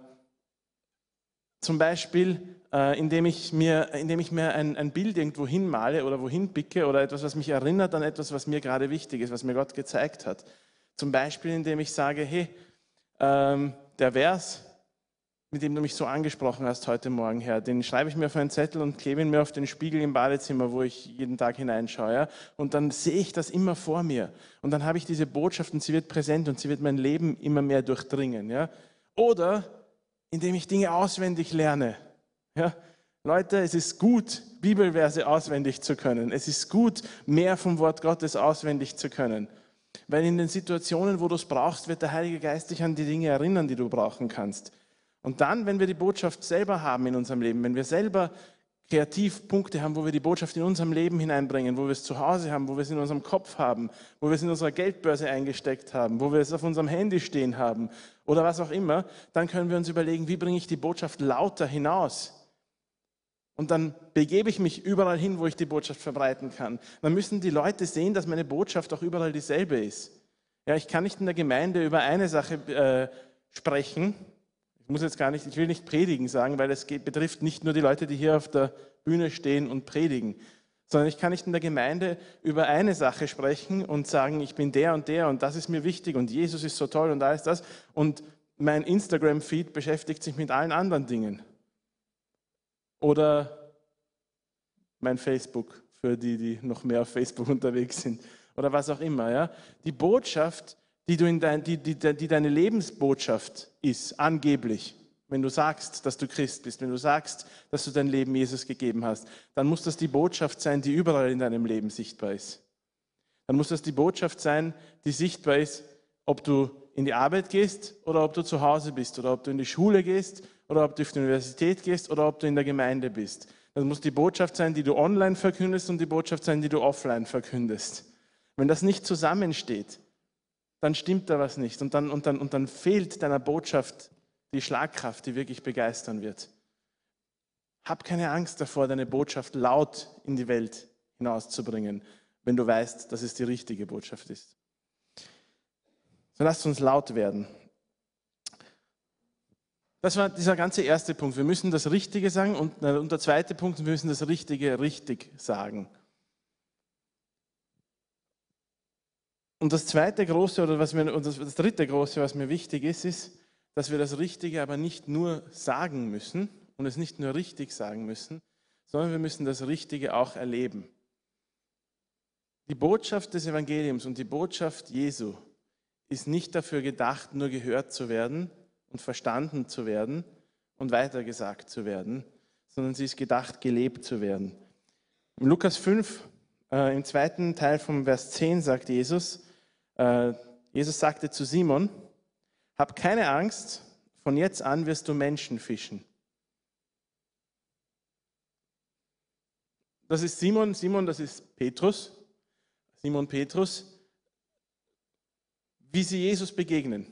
zum Beispiel, äh, indem ich mir, indem ich mir ein, ein Bild irgendwo hinmale oder wohin picke oder etwas, was mich erinnert an etwas, was mir gerade wichtig ist, was mir Gott gezeigt hat. Zum Beispiel, indem ich sage, hey, ähm, der Vers, mit dem du mich so angesprochen hast heute Morgen, Herr, den schreibe ich mir auf einen Zettel und klebe ihn mir auf den Spiegel im Badezimmer, wo ich jeden Tag hineinschaue. Und dann sehe ich das immer vor mir. Und dann habe ich diese Botschaft und sie wird präsent und sie wird mein Leben immer mehr durchdringen. Ja? Oder indem ich Dinge auswendig lerne. Ja? Leute, es ist gut, Bibelverse auswendig zu können. Es ist gut, mehr vom Wort Gottes auswendig zu können. Weil in den Situationen, wo du es brauchst, wird der Heilige Geist dich an die Dinge erinnern, die du brauchen kannst. Und dann, wenn wir die Botschaft selber haben in unserem Leben, wenn wir selber kreativ Punkte haben, wo wir die Botschaft in unserem Leben hineinbringen, wo wir es zu Hause haben, wo wir es in unserem Kopf haben, wo wir es in unserer Geldbörse eingesteckt haben, wo wir es auf unserem Handy stehen haben oder was auch immer, dann können wir uns überlegen, wie bringe ich die Botschaft lauter hinaus? Und dann begebe ich mich überall hin, wo ich die Botschaft verbreiten kann. Dann müssen die Leute sehen, dass meine Botschaft auch überall dieselbe ist. Ja, ich kann nicht in der Gemeinde über eine Sache äh, sprechen. Ich muss jetzt gar nicht, ich will nicht predigen sagen, weil es geht, betrifft nicht nur die Leute, die hier auf der Bühne stehen und predigen, sondern ich kann nicht in der Gemeinde über eine Sache sprechen und sagen, ich bin der und der und das ist mir wichtig und Jesus ist so toll und alles das und mein Instagram-Feed beschäftigt sich mit allen anderen Dingen. Oder mein Facebook für die, die noch mehr auf Facebook unterwegs sind. Oder was auch immer. Ja? Die Botschaft, die, du in dein, die, die, die deine Lebensbotschaft ist, angeblich, wenn du sagst, dass du Christ bist, wenn du sagst, dass du dein Leben Jesus gegeben hast, dann muss das die Botschaft sein, die überall in deinem Leben sichtbar ist. Dann muss das die Botschaft sein, die sichtbar ist, ob du in die Arbeit gehst oder ob du zu Hause bist oder ob du in die Schule gehst oder ob du auf die Universität gehst oder ob du in der Gemeinde bist. Das muss die Botschaft sein, die du online verkündest und die Botschaft sein, die du offline verkündest. Wenn das nicht zusammensteht, dann stimmt da was nicht und dann, und dann, und dann fehlt deiner Botschaft die Schlagkraft, die wirklich begeistern wird. Hab keine Angst davor, deine Botschaft laut in die Welt hinauszubringen, wenn du weißt, dass es die richtige Botschaft ist. So lasst uns laut werden. Das war dieser ganze erste Punkt. Wir müssen das Richtige sagen und, und der zweite Punkt, wir müssen das Richtige richtig sagen. Und das zweite große oder was mir, das, das dritte große, was mir wichtig ist, ist, dass wir das Richtige aber nicht nur sagen müssen und es nicht nur richtig sagen müssen, sondern wir müssen das Richtige auch erleben. Die Botschaft des Evangeliums und die Botschaft Jesu ist nicht dafür gedacht, nur gehört zu werden und verstanden zu werden und weitergesagt zu werden, sondern sie ist gedacht, gelebt zu werden. Im Lukas 5, äh, im zweiten Teil vom Vers 10 sagt Jesus, äh, Jesus sagte zu Simon, hab keine Angst, von jetzt an wirst du Menschen fischen. Das ist Simon, Simon, das ist Petrus, Simon Petrus, wie sie Jesus begegnen.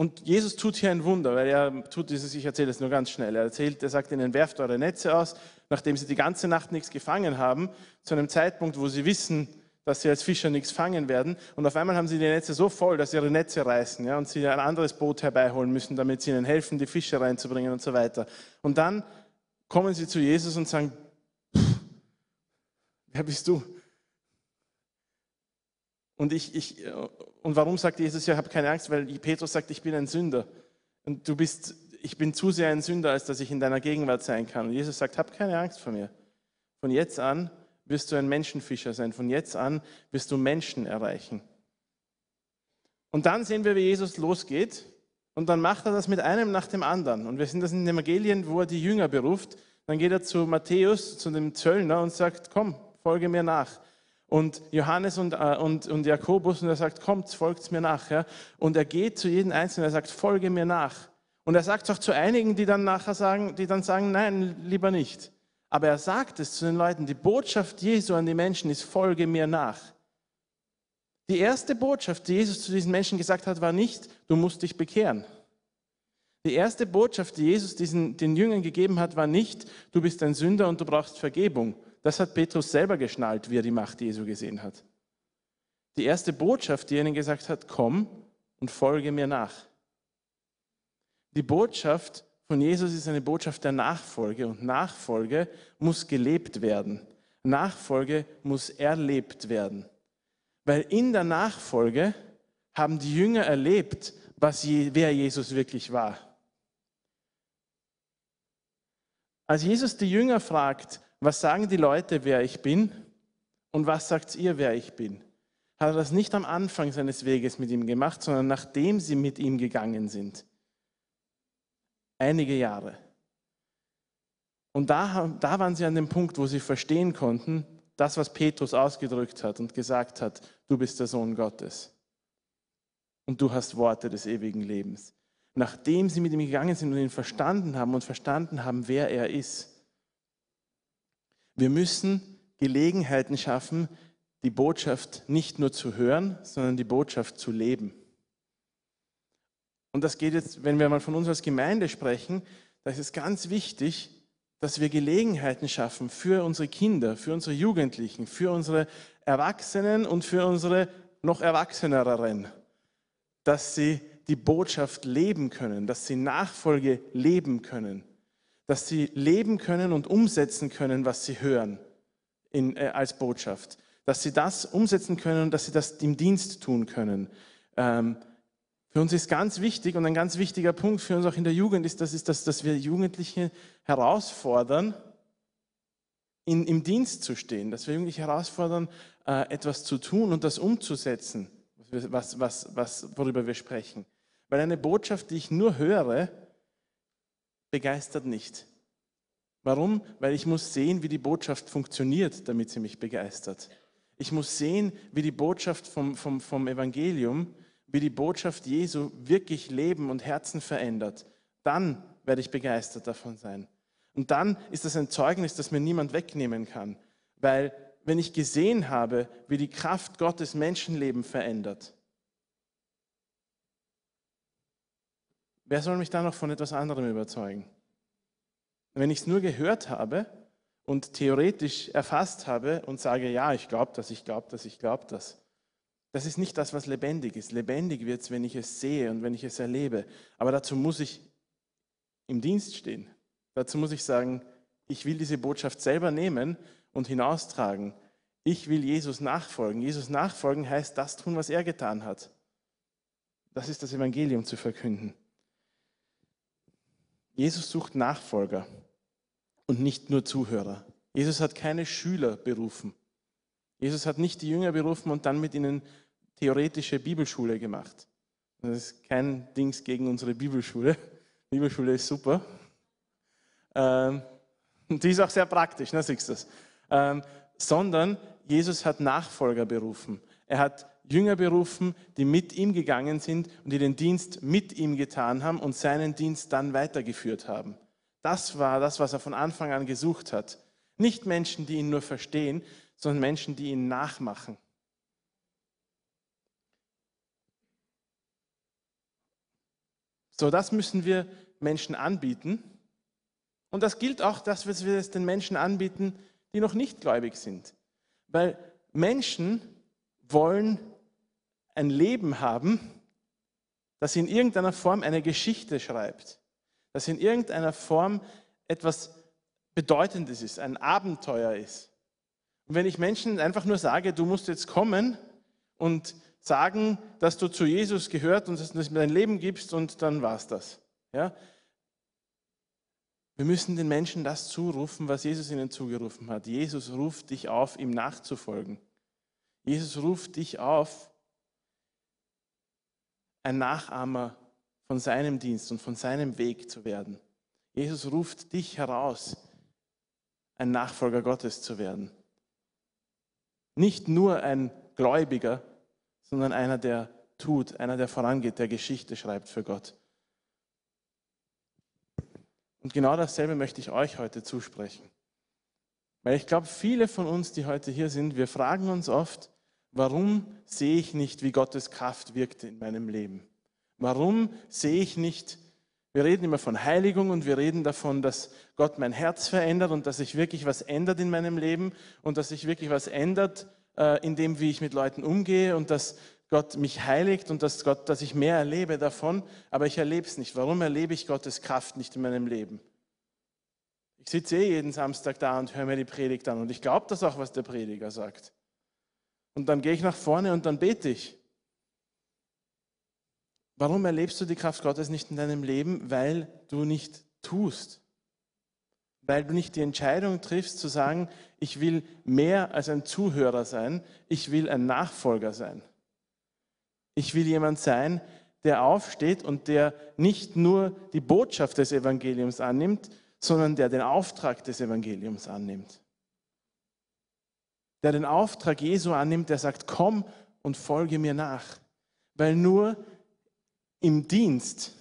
Und Jesus tut hier ein Wunder, weil er tut dieses, ich erzähle es nur ganz schnell. Er erzählt, er sagt ihnen, werft eure Netze aus, nachdem sie die ganze Nacht nichts gefangen haben, zu einem Zeitpunkt, wo sie wissen, dass sie als Fischer nichts fangen werden. Und auf einmal haben sie die Netze so voll, dass sie ihre Netze reißen ja, und sie ein anderes Boot herbeiholen müssen, damit sie ihnen helfen, die Fische reinzubringen und so weiter. Und dann kommen sie zu Jesus und sagen, wer bist du? Und, ich, ich, und warum sagt Jesus, ja, hab keine Angst? Weil Petrus sagt, ich bin ein Sünder. Und du bist, ich bin zu sehr ein Sünder, als dass ich in deiner Gegenwart sein kann. Und Jesus sagt, hab keine Angst vor mir. Von jetzt an wirst du ein Menschenfischer sein. Von jetzt an wirst du Menschen erreichen. Und dann sehen wir, wie Jesus losgeht. Und dann macht er das mit einem nach dem anderen. Und wir sind das in den Evangelien, wo er die Jünger beruft. Dann geht er zu Matthäus, zu dem Zöllner und sagt, komm, folge mir nach und Johannes und, äh, und, und Jakobus und er sagt, kommt, folgt mir nach. Ja? Und er geht zu jedem Einzelnen, er sagt, folge mir nach. Und er sagt es auch zu einigen, die dann nachher sagen, die dann sagen, nein, lieber nicht. Aber er sagt es zu den Leuten, die Botschaft Jesu an die Menschen ist, folge mir nach. Die erste Botschaft, die Jesus zu diesen Menschen gesagt hat, war nicht, du musst dich bekehren. Die erste Botschaft, die Jesus diesen, den Jüngern gegeben hat, war nicht, du bist ein Sünder und du brauchst Vergebung. Das hat Petrus selber geschnallt, wie er die Macht Jesu gesehen hat. Die erste Botschaft, die er ihnen gesagt hat, komm und folge mir nach. Die Botschaft von Jesus ist eine Botschaft der Nachfolge und Nachfolge muss gelebt werden. Nachfolge muss erlebt werden. Weil in der Nachfolge haben die Jünger erlebt, was wer Jesus wirklich war. Als Jesus die Jünger fragt, was sagen die Leute, wer ich bin? Und was sagt ihr, wer ich bin? Hat er das nicht am Anfang seines Weges mit ihm gemacht, sondern nachdem sie mit ihm gegangen sind. Einige Jahre. Und da, da waren sie an dem Punkt, wo sie verstehen konnten, das, was Petrus ausgedrückt hat und gesagt hat, du bist der Sohn Gottes. Und du hast Worte des ewigen Lebens. Nachdem sie mit ihm gegangen sind und ihn verstanden haben und verstanden haben, wer er ist, wir müssen Gelegenheiten schaffen, die Botschaft nicht nur zu hören, sondern die Botschaft zu leben. Und das geht jetzt, wenn wir mal von uns als Gemeinde sprechen, da ist es ganz wichtig, dass wir Gelegenheiten schaffen für unsere Kinder, für unsere Jugendlichen, für unsere Erwachsenen und für unsere noch Erwachseneren, dass sie die Botschaft leben können, dass sie Nachfolge leben können dass sie leben können und umsetzen können, was sie hören in, äh, als Botschaft. Dass sie das umsetzen können und dass sie das im Dienst tun können. Ähm, für uns ist ganz wichtig und ein ganz wichtiger Punkt für uns auch in der Jugend ist, das ist dass, dass wir Jugendliche herausfordern, in, im Dienst zu stehen, dass wir Jugendliche herausfordern, äh, etwas zu tun und das umzusetzen, was, was, was, worüber wir sprechen. Weil eine Botschaft, die ich nur höre, begeistert nicht. Warum? Weil ich muss sehen, wie die Botschaft funktioniert, damit sie mich begeistert. Ich muss sehen, wie die Botschaft vom, vom, vom Evangelium, wie die Botschaft Jesu wirklich Leben und Herzen verändert. Dann werde ich begeistert davon sein. Und dann ist das ein Zeugnis, das mir niemand wegnehmen kann. Weil wenn ich gesehen habe, wie die Kraft Gottes Menschenleben verändert, Wer soll mich da noch von etwas anderem überzeugen? Wenn ich es nur gehört habe und theoretisch erfasst habe und sage, ja, ich glaube das, ich glaube das, ich glaube das, Das ist nicht das, was lebendig ist. Lebendig wird es, wenn ich es sehe und wenn ich es erlebe. Aber dazu muss ich im Dienst stehen. Dazu muss ich sagen, ich will diese Botschaft selber nehmen und hinaustragen. Ich will Jesus nachfolgen. Jesus nachfolgen heißt das tun, was er getan hat. Das ist das Evangelium zu verkünden. Jesus sucht Nachfolger und nicht nur Zuhörer. Jesus hat keine Schüler berufen. Jesus hat nicht die Jünger berufen und dann mit ihnen theoretische Bibelschule gemacht. Das ist kein Dings gegen unsere Bibelschule. Bibelschule ist super. Ähm, die ist auch sehr praktisch, ne, siehst du das. Ähm, sondern Jesus hat Nachfolger berufen. Er hat Jünger berufen, die mit ihm gegangen sind und die den Dienst mit ihm getan haben und seinen Dienst dann weitergeführt haben. Das war das, was er von Anfang an gesucht hat. Nicht Menschen, die ihn nur verstehen, sondern Menschen, die ihn nachmachen. So, das müssen wir Menschen anbieten. Und das gilt auch, dass wir es den Menschen anbieten, die noch nicht gläubig sind. Weil Menschen wollen ein Leben haben, das in irgendeiner Form eine Geschichte schreibt, das in irgendeiner Form etwas Bedeutendes ist, ein Abenteuer ist. Und wenn ich Menschen einfach nur sage, du musst jetzt kommen und sagen, dass du zu Jesus gehört und dass du dein Leben gibst und dann war es das. Ja? Wir müssen den Menschen das zurufen, was Jesus ihnen zugerufen hat. Jesus ruft dich auf, ihm nachzufolgen. Jesus ruft dich auf, ein Nachahmer von seinem Dienst und von seinem Weg zu werden. Jesus ruft dich heraus, ein Nachfolger Gottes zu werden. Nicht nur ein Gläubiger, sondern einer, der tut, einer, der vorangeht, der Geschichte schreibt für Gott. Und genau dasselbe möchte ich euch heute zusprechen. Weil ich glaube, viele von uns, die heute hier sind, wir fragen uns oft, warum sehe ich nicht, wie Gottes Kraft wirkt in meinem Leben? Warum sehe ich nicht, wir reden immer von Heiligung und wir reden davon, dass Gott mein Herz verändert und dass sich wirklich was ändert in meinem Leben und dass sich wirklich was ändert äh, in dem, wie ich mit Leuten umgehe und dass Gott mich heiligt und dass, Gott, dass ich mehr erlebe davon, aber ich erlebe es nicht. Warum erlebe ich Gottes Kraft nicht in meinem Leben? Ich sitze eh jeden Samstag da und höre mir die Predigt an und ich glaube das auch, was der Prediger sagt. Und dann gehe ich nach vorne und dann bete ich. Warum erlebst du die Kraft Gottes nicht in deinem Leben? Weil du nicht tust. Weil du nicht die Entscheidung triffst zu sagen, ich will mehr als ein Zuhörer sein, ich will ein Nachfolger sein. Ich will jemand sein, der aufsteht und der nicht nur die Botschaft des Evangeliums annimmt, sondern der den Auftrag des Evangeliums annimmt der den Auftrag Jesu annimmt, der sagt, komm und folge mir nach. Weil nur im Dienst,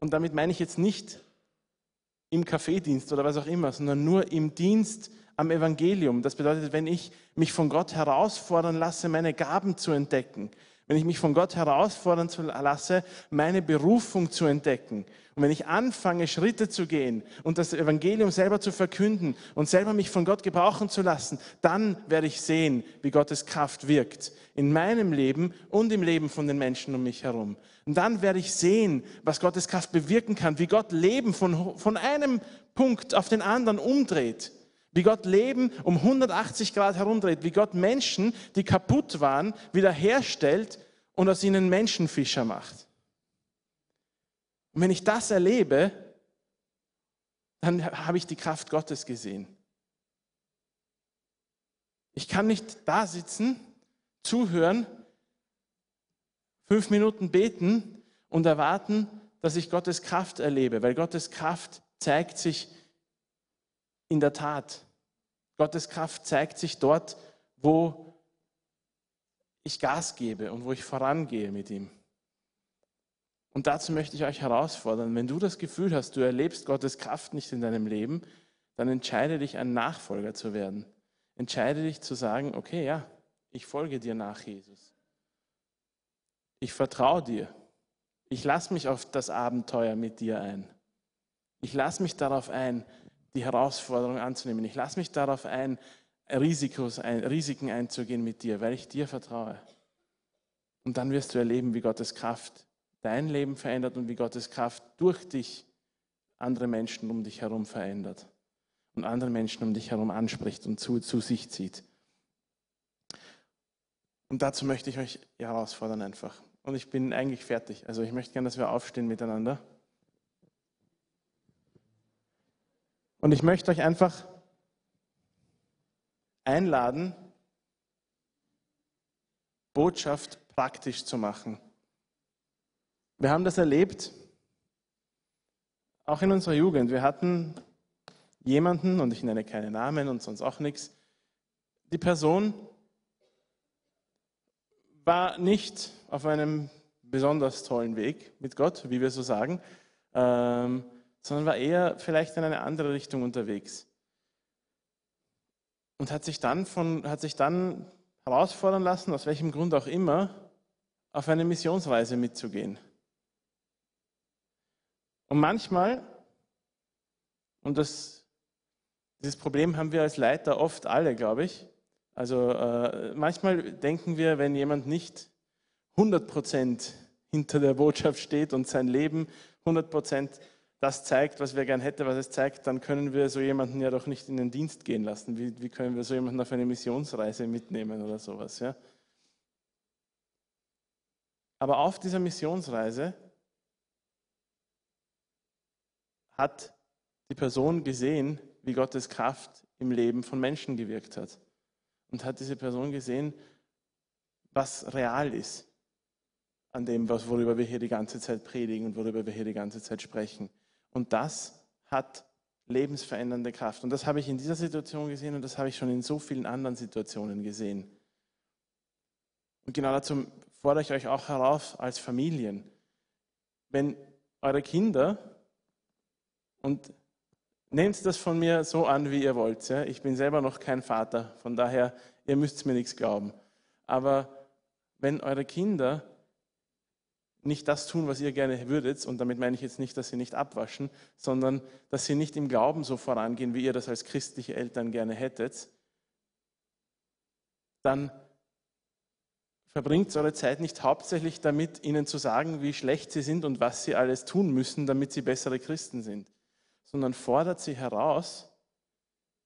und damit meine ich jetzt nicht im Kaffeedienst oder was auch immer, sondern nur im Dienst am Evangelium. Das bedeutet, wenn ich mich von Gott herausfordern lasse, meine Gaben zu entdecken, wenn ich mich von Gott herausfordern lasse, meine Berufung zu entdecken. Und wenn ich anfange, Schritte zu gehen und das Evangelium selber zu verkünden und selber mich von Gott gebrauchen zu lassen, dann werde ich sehen, wie Gottes Kraft wirkt in meinem Leben und im Leben von den Menschen um mich herum. Und dann werde ich sehen, was Gottes Kraft bewirken kann, wie Gott Leben von, von einem Punkt auf den anderen umdreht. Wie Gott Leben um 180 Grad herumdreht, wie Gott Menschen, die kaputt waren, wiederherstellt und aus ihnen Menschenfischer macht. Und wenn ich das erlebe, dann habe ich die Kraft Gottes gesehen. Ich kann nicht da sitzen, zuhören, fünf Minuten beten und erwarten, dass ich Gottes Kraft erlebe, weil Gottes Kraft zeigt sich in der Tat. Gottes Kraft zeigt sich dort, wo ich Gas gebe und wo ich vorangehe mit ihm. Und dazu möchte ich euch herausfordern, wenn du das Gefühl hast, du erlebst Gottes Kraft nicht in deinem Leben, dann entscheide dich, ein Nachfolger zu werden. Entscheide dich zu sagen, okay, ja, ich folge dir nach, Jesus. Ich vertraue dir. Ich lasse mich auf das Abenteuer mit dir ein. Ich lasse mich darauf ein, die Herausforderung anzunehmen. Ich lasse mich darauf ein, Risikos, ein, Risiken einzugehen mit dir, weil ich dir vertraue. Und dann wirst du erleben, wie Gottes Kraft dein Leben verändert und wie Gottes Kraft durch dich andere Menschen um dich herum verändert und andere Menschen um dich herum anspricht und zu, zu sich zieht. Und dazu möchte ich euch herausfordern einfach. Und ich bin eigentlich fertig. Also ich möchte gerne, dass wir aufstehen miteinander. Und ich möchte euch einfach einladen, Botschaft praktisch zu machen. Wir haben das erlebt, auch in unserer Jugend. Wir hatten jemanden, und ich nenne keine Namen und sonst auch nichts, die Person war nicht auf einem besonders tollen Weg mit Gott, wie wir so sagen, ähm, sondern war eher vielleicht in eine andere Richtung unterwegs. Und hat sich dann, von, hat sich dann herausfordern lassen, aus welchem Grund auch immer, auf eine Missionsreise mitzugehen. Und manchmal, und das, dieses Problem haben wir als Leiter oft alle, glaube ich, also äh, manchmal denken wir, wenn jemand nicht 100% hinter der Botschaft steht und sein Leben 100% das zeigt, was wir gern hätten, was es zeigt, dann können wir so jemanden ja doch nicht in den Dienst gehen lassen. Wie, wie können wir so jemanden auf eine Missionsreise mitnehmen oder sowas? Ja? Aber auf dieser Missionsreise hat die Person gesehen, wie Gottes Kraft im Leben von Menschen gewirkt hat. Und hat diese Person gesehen, was real ist an dem, worüber wir hier die ganze Zeit predigen und worüber wir hier die ganze Zeit sprechen. Und das hat lebensverändernde Kraft. Und das habe ich in dieser Situation gesehen und das habe ich schon in so vielen anderen Situationen gesehen. Und genau dazu fordere ich euch auch heraus als Familien. Wenn eure Kinder, und nehmt das von mir so an, wie ihr wollt. Ja? Ich bin selber noch kein Vater, von daher, ihr müsst mir nichts glauben. Aber wenn eure Kinder nicht das tun, was ihr gerne würdet, und damit meine ich jetzt nicht, dass sie nicht abwaschen, sondern dass sie nicht im Glauben so vorangehen, wie ihr das als christliche Eltern gerne hättet, dann verbringt eure Zeit nicht hauptsächlich damit, ihnen zu sagen, wie schlecht sie sind und was sie alles tun müssen, damit sie bessere Christen sind, sondern fordert sie heraus,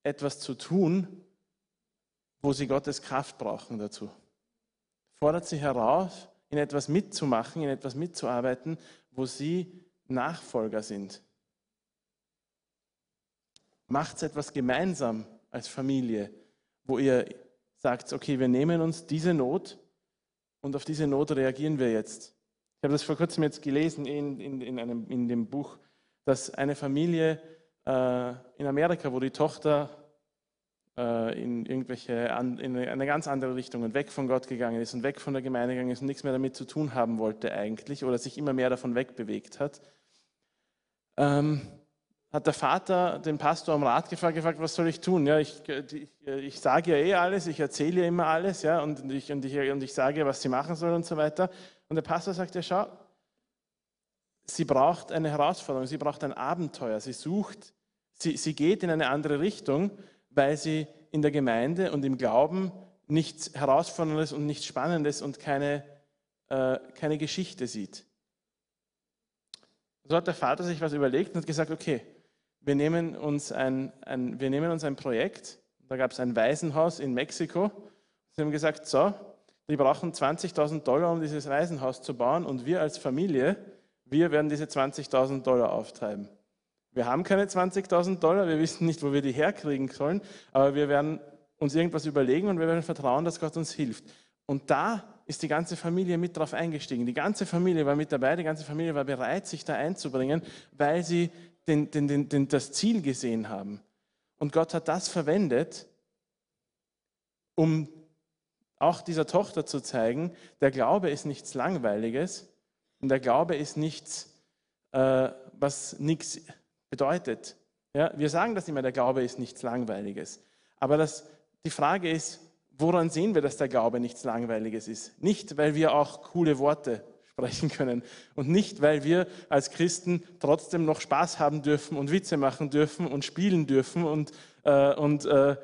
etwas zu tun, wo sie Gottes Kraft brauchen dazu. Fordert sie heraus, in etwas mitzumachen, in etwas mitzuarbeiten, wo sie Nachfolger sind. Macht etwas gemeinsam als Familie, wo ihr sagt, okay, wir nehmen uns diese Not und auf diese Not reagieren wir jetzt. Ich habe das vor kurzem jetzt gelesen in, in, in, einem, in dem Buch, dass eine Familie äh, in Amerika, wo die Tochter in irgendwelche, in eine ganz andere Richtung und weg von Gott gegangen ist und weg von der Gemeinde gegangen ist und nichts mehr damit zu tun haben wollte eigentlich oder sich immer mehr davon wegbewegt hat, ähm, hat der Vater den Pastor am Rat gefragt, gefragt, was soll ich tun? Ja, ich, ich, ich sage ja eh alles, ich erzähle ja immer alles ja, und, ich, und, ich, und ich sage, was sie machen soll und so weiter. Und der Pastor sagt, ja schau, sie braucht eine Herausforderung, sie braucht ein Abenteuer, sie sucht, sie, sie geht in eine andere Richtung weil sie in der Gemeinde und im Glauben nichts Herausforderndes und nichts Spannendes und keine, äh, keine Geschichte sieht. So hat der Vater sich was überlegt und hat gesagt, okay, wir nehmen uns ein, ein, wir nehmen uns ein Projekt, da gab es ein Waisenhaus in Mexiko. Sie haben gesagt, so, die brauchen 20.000 Dollar, um dieses Waisenhaus zu bauen und wir als Familie, wir werden diese 20.000 Dollar auftreiben. Wir haben keine 20.000 Dollar, wir wissen nicht, wo wir die herkriegen sollen, aber wir werden uns irgendwas überlegen und wir werden vertrauen, dass Gott uns hilft. Und da ist die ganze Familie mit drauf eingestiegen. Die ganze Familie war mit dabei, die ganze Familie war bereit, sich da einzubringen, weil sie den, den, den, das Ziel gesehen haben. Und Gott hat das verwendet, um auch dieser Tochter zu zeigen, der Glaube ist nichts Langweiliges und der Glaube ist nichts, äh, was nichts bedeutet. Ja, wir sagen das immer, der Glaube ist nichts Langweiliges. Aber das, die Frage ist, woran sehen wir, dass der Glaube nichts Langweiliges ist? Nicht, weil wir auch coole Worte sprechen können und nicht, weil wir als Christen trotzdem noch Spaß haben dürfen und Witze machen dürfen und spielen dürfen und, äh, und, äh,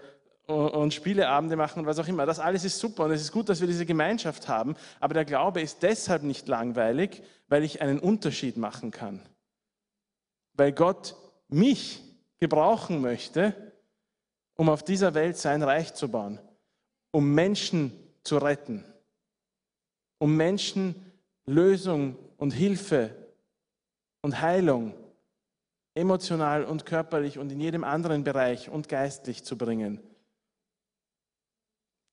und Spieleabende machen und was auch immer. Das alles ist super und es ist gut, dass wir diese Gemeinschaft haben. Aber der Glaube ist deshalb nicht langweilig, weil ich einen Unterschied machen kann. Weil Gott mich gebrauchen möchte, um auf dieser Welt sein Reich zu bauen, um Menschen zu retten, um Menschen Lösung und Hilfe und Heilung emotional und körperlich und in jedem anderen Bereich und geistlich zu bringen.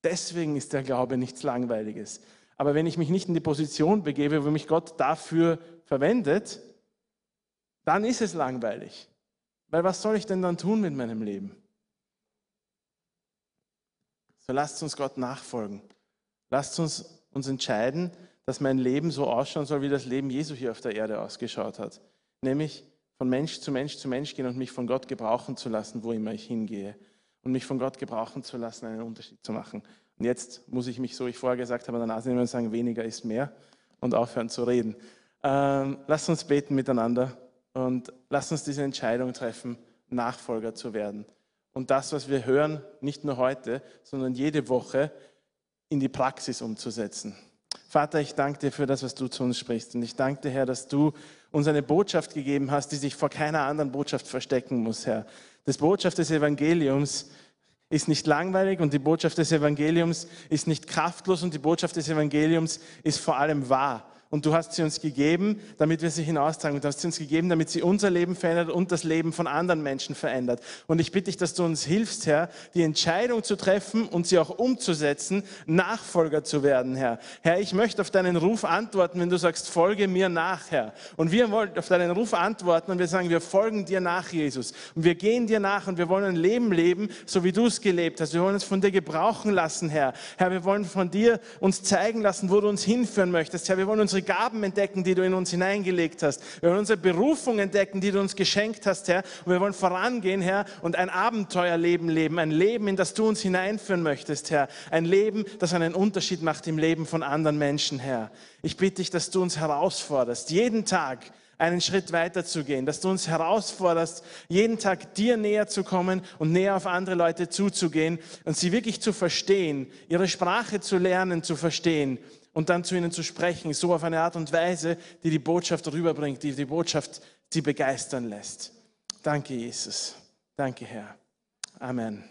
Deswegen ist der Glaube nichts Langweiliges. Aber wenn ich mich nicht in die Position begebe, wo mich Gott dafür verwendet, dann ist es langweilig. Weil was soll ich denn dann tun mit meinem Leben? So lasst uns Gott nachfolgen. Lasst uns uns entscheiden, dass mein Leben so ausschauen soll, wie das Leben Jesu hier auf der Erde ausgeschaut hat. Nämlich von Mensch zu Mensch zu Mensch gehen und mich von Gott gebrauchen zu lassen, wo immer ich hingehe. Und mich von Gott gebrauchen zu lassen, einen Unterschied zu machen. Und jetzt muss ich mich, so wie ich vorher gesagt habe, an der Nase nehmen und sagen, weniger ist mehr und aufhören zu reden. Ähm, lasst uns beten miteinander und lasst uns diese Entscheidung treffen, Nachfolger zu werden. Und das, was wir hören, nicht nur heute, sondern jede Woche in die Praxis umzusetzen. Vater, ich danke dir für das, was du zu uns sprichst. Und ich danke dir, Herr, dass du uns eine Botschaft gegeben hast, die sich vor keiner anderen Botschaft verstecken muss, Herr. Das Botschaft des Evangeliums ist nicht langweilig und die Botschaft des Evangeliums ist nicht kraftlos und die Botschaft des Evangeliums ist vor allem wahr und du hast sie uns gegeben, damit wir sie hinaustragen. Du hast sie uns gegeben, damit sie unser Leben verändert und das Leben von anderen Menschen verändert. Und ich bitte dich, dass du uns hilfst, Herr, die Entscheidung zu treffen und sie auch umzusetzen, Nachfolger zu werden, Herr. Herr, ich möchte auf deinen Ruf antworten, wenn du sagst, folge mir nach, Herr. Und wir wollen auf deinen Ruf antworten und wir sagen, wir folgen dir nach, Jesus. Und wir gehen dir nach und wir wollen ein Leben leben, so wie du es gelebt hast. Wir wollen uns von dir gebrauchen lassen, Herr. Herr, wir wollen von dir uns zeigen lassen, wo du uns hinführen möchtest. Herr, wir wollen unsere unsere Gaben entdecken, die du in uns hineingelegt hast. Wir wollen unsere Berufung entdecken, die du uns geschenkt hast, Herr. Und wir wollen vorangehen, Herr, und ein Abenteuerleben leben. Ein Leben, in das du uns hineinführen möchtest, Herr. Ein Leben, das einen Unterschied macht im Leben von anderen Menschen, Herr. Ich bitte dich, dass du uns herausforderst, jeden Tag einen Schritt weiter zu gehen, dass du uns herausforderst, jeden Tag dir näher zu kommen und näher auf andere Leute zuzugehen und sie wirklich zu verstehen, ihre Sprache zu lernen, zu verstehen und dann zu ihnen zu sprechen, so auf eine Art und Weise, die die Botschaft rüberbringt, die die Botschaft sie begeistern lässt. Danke, Jesus. Danke, Herr. Amen.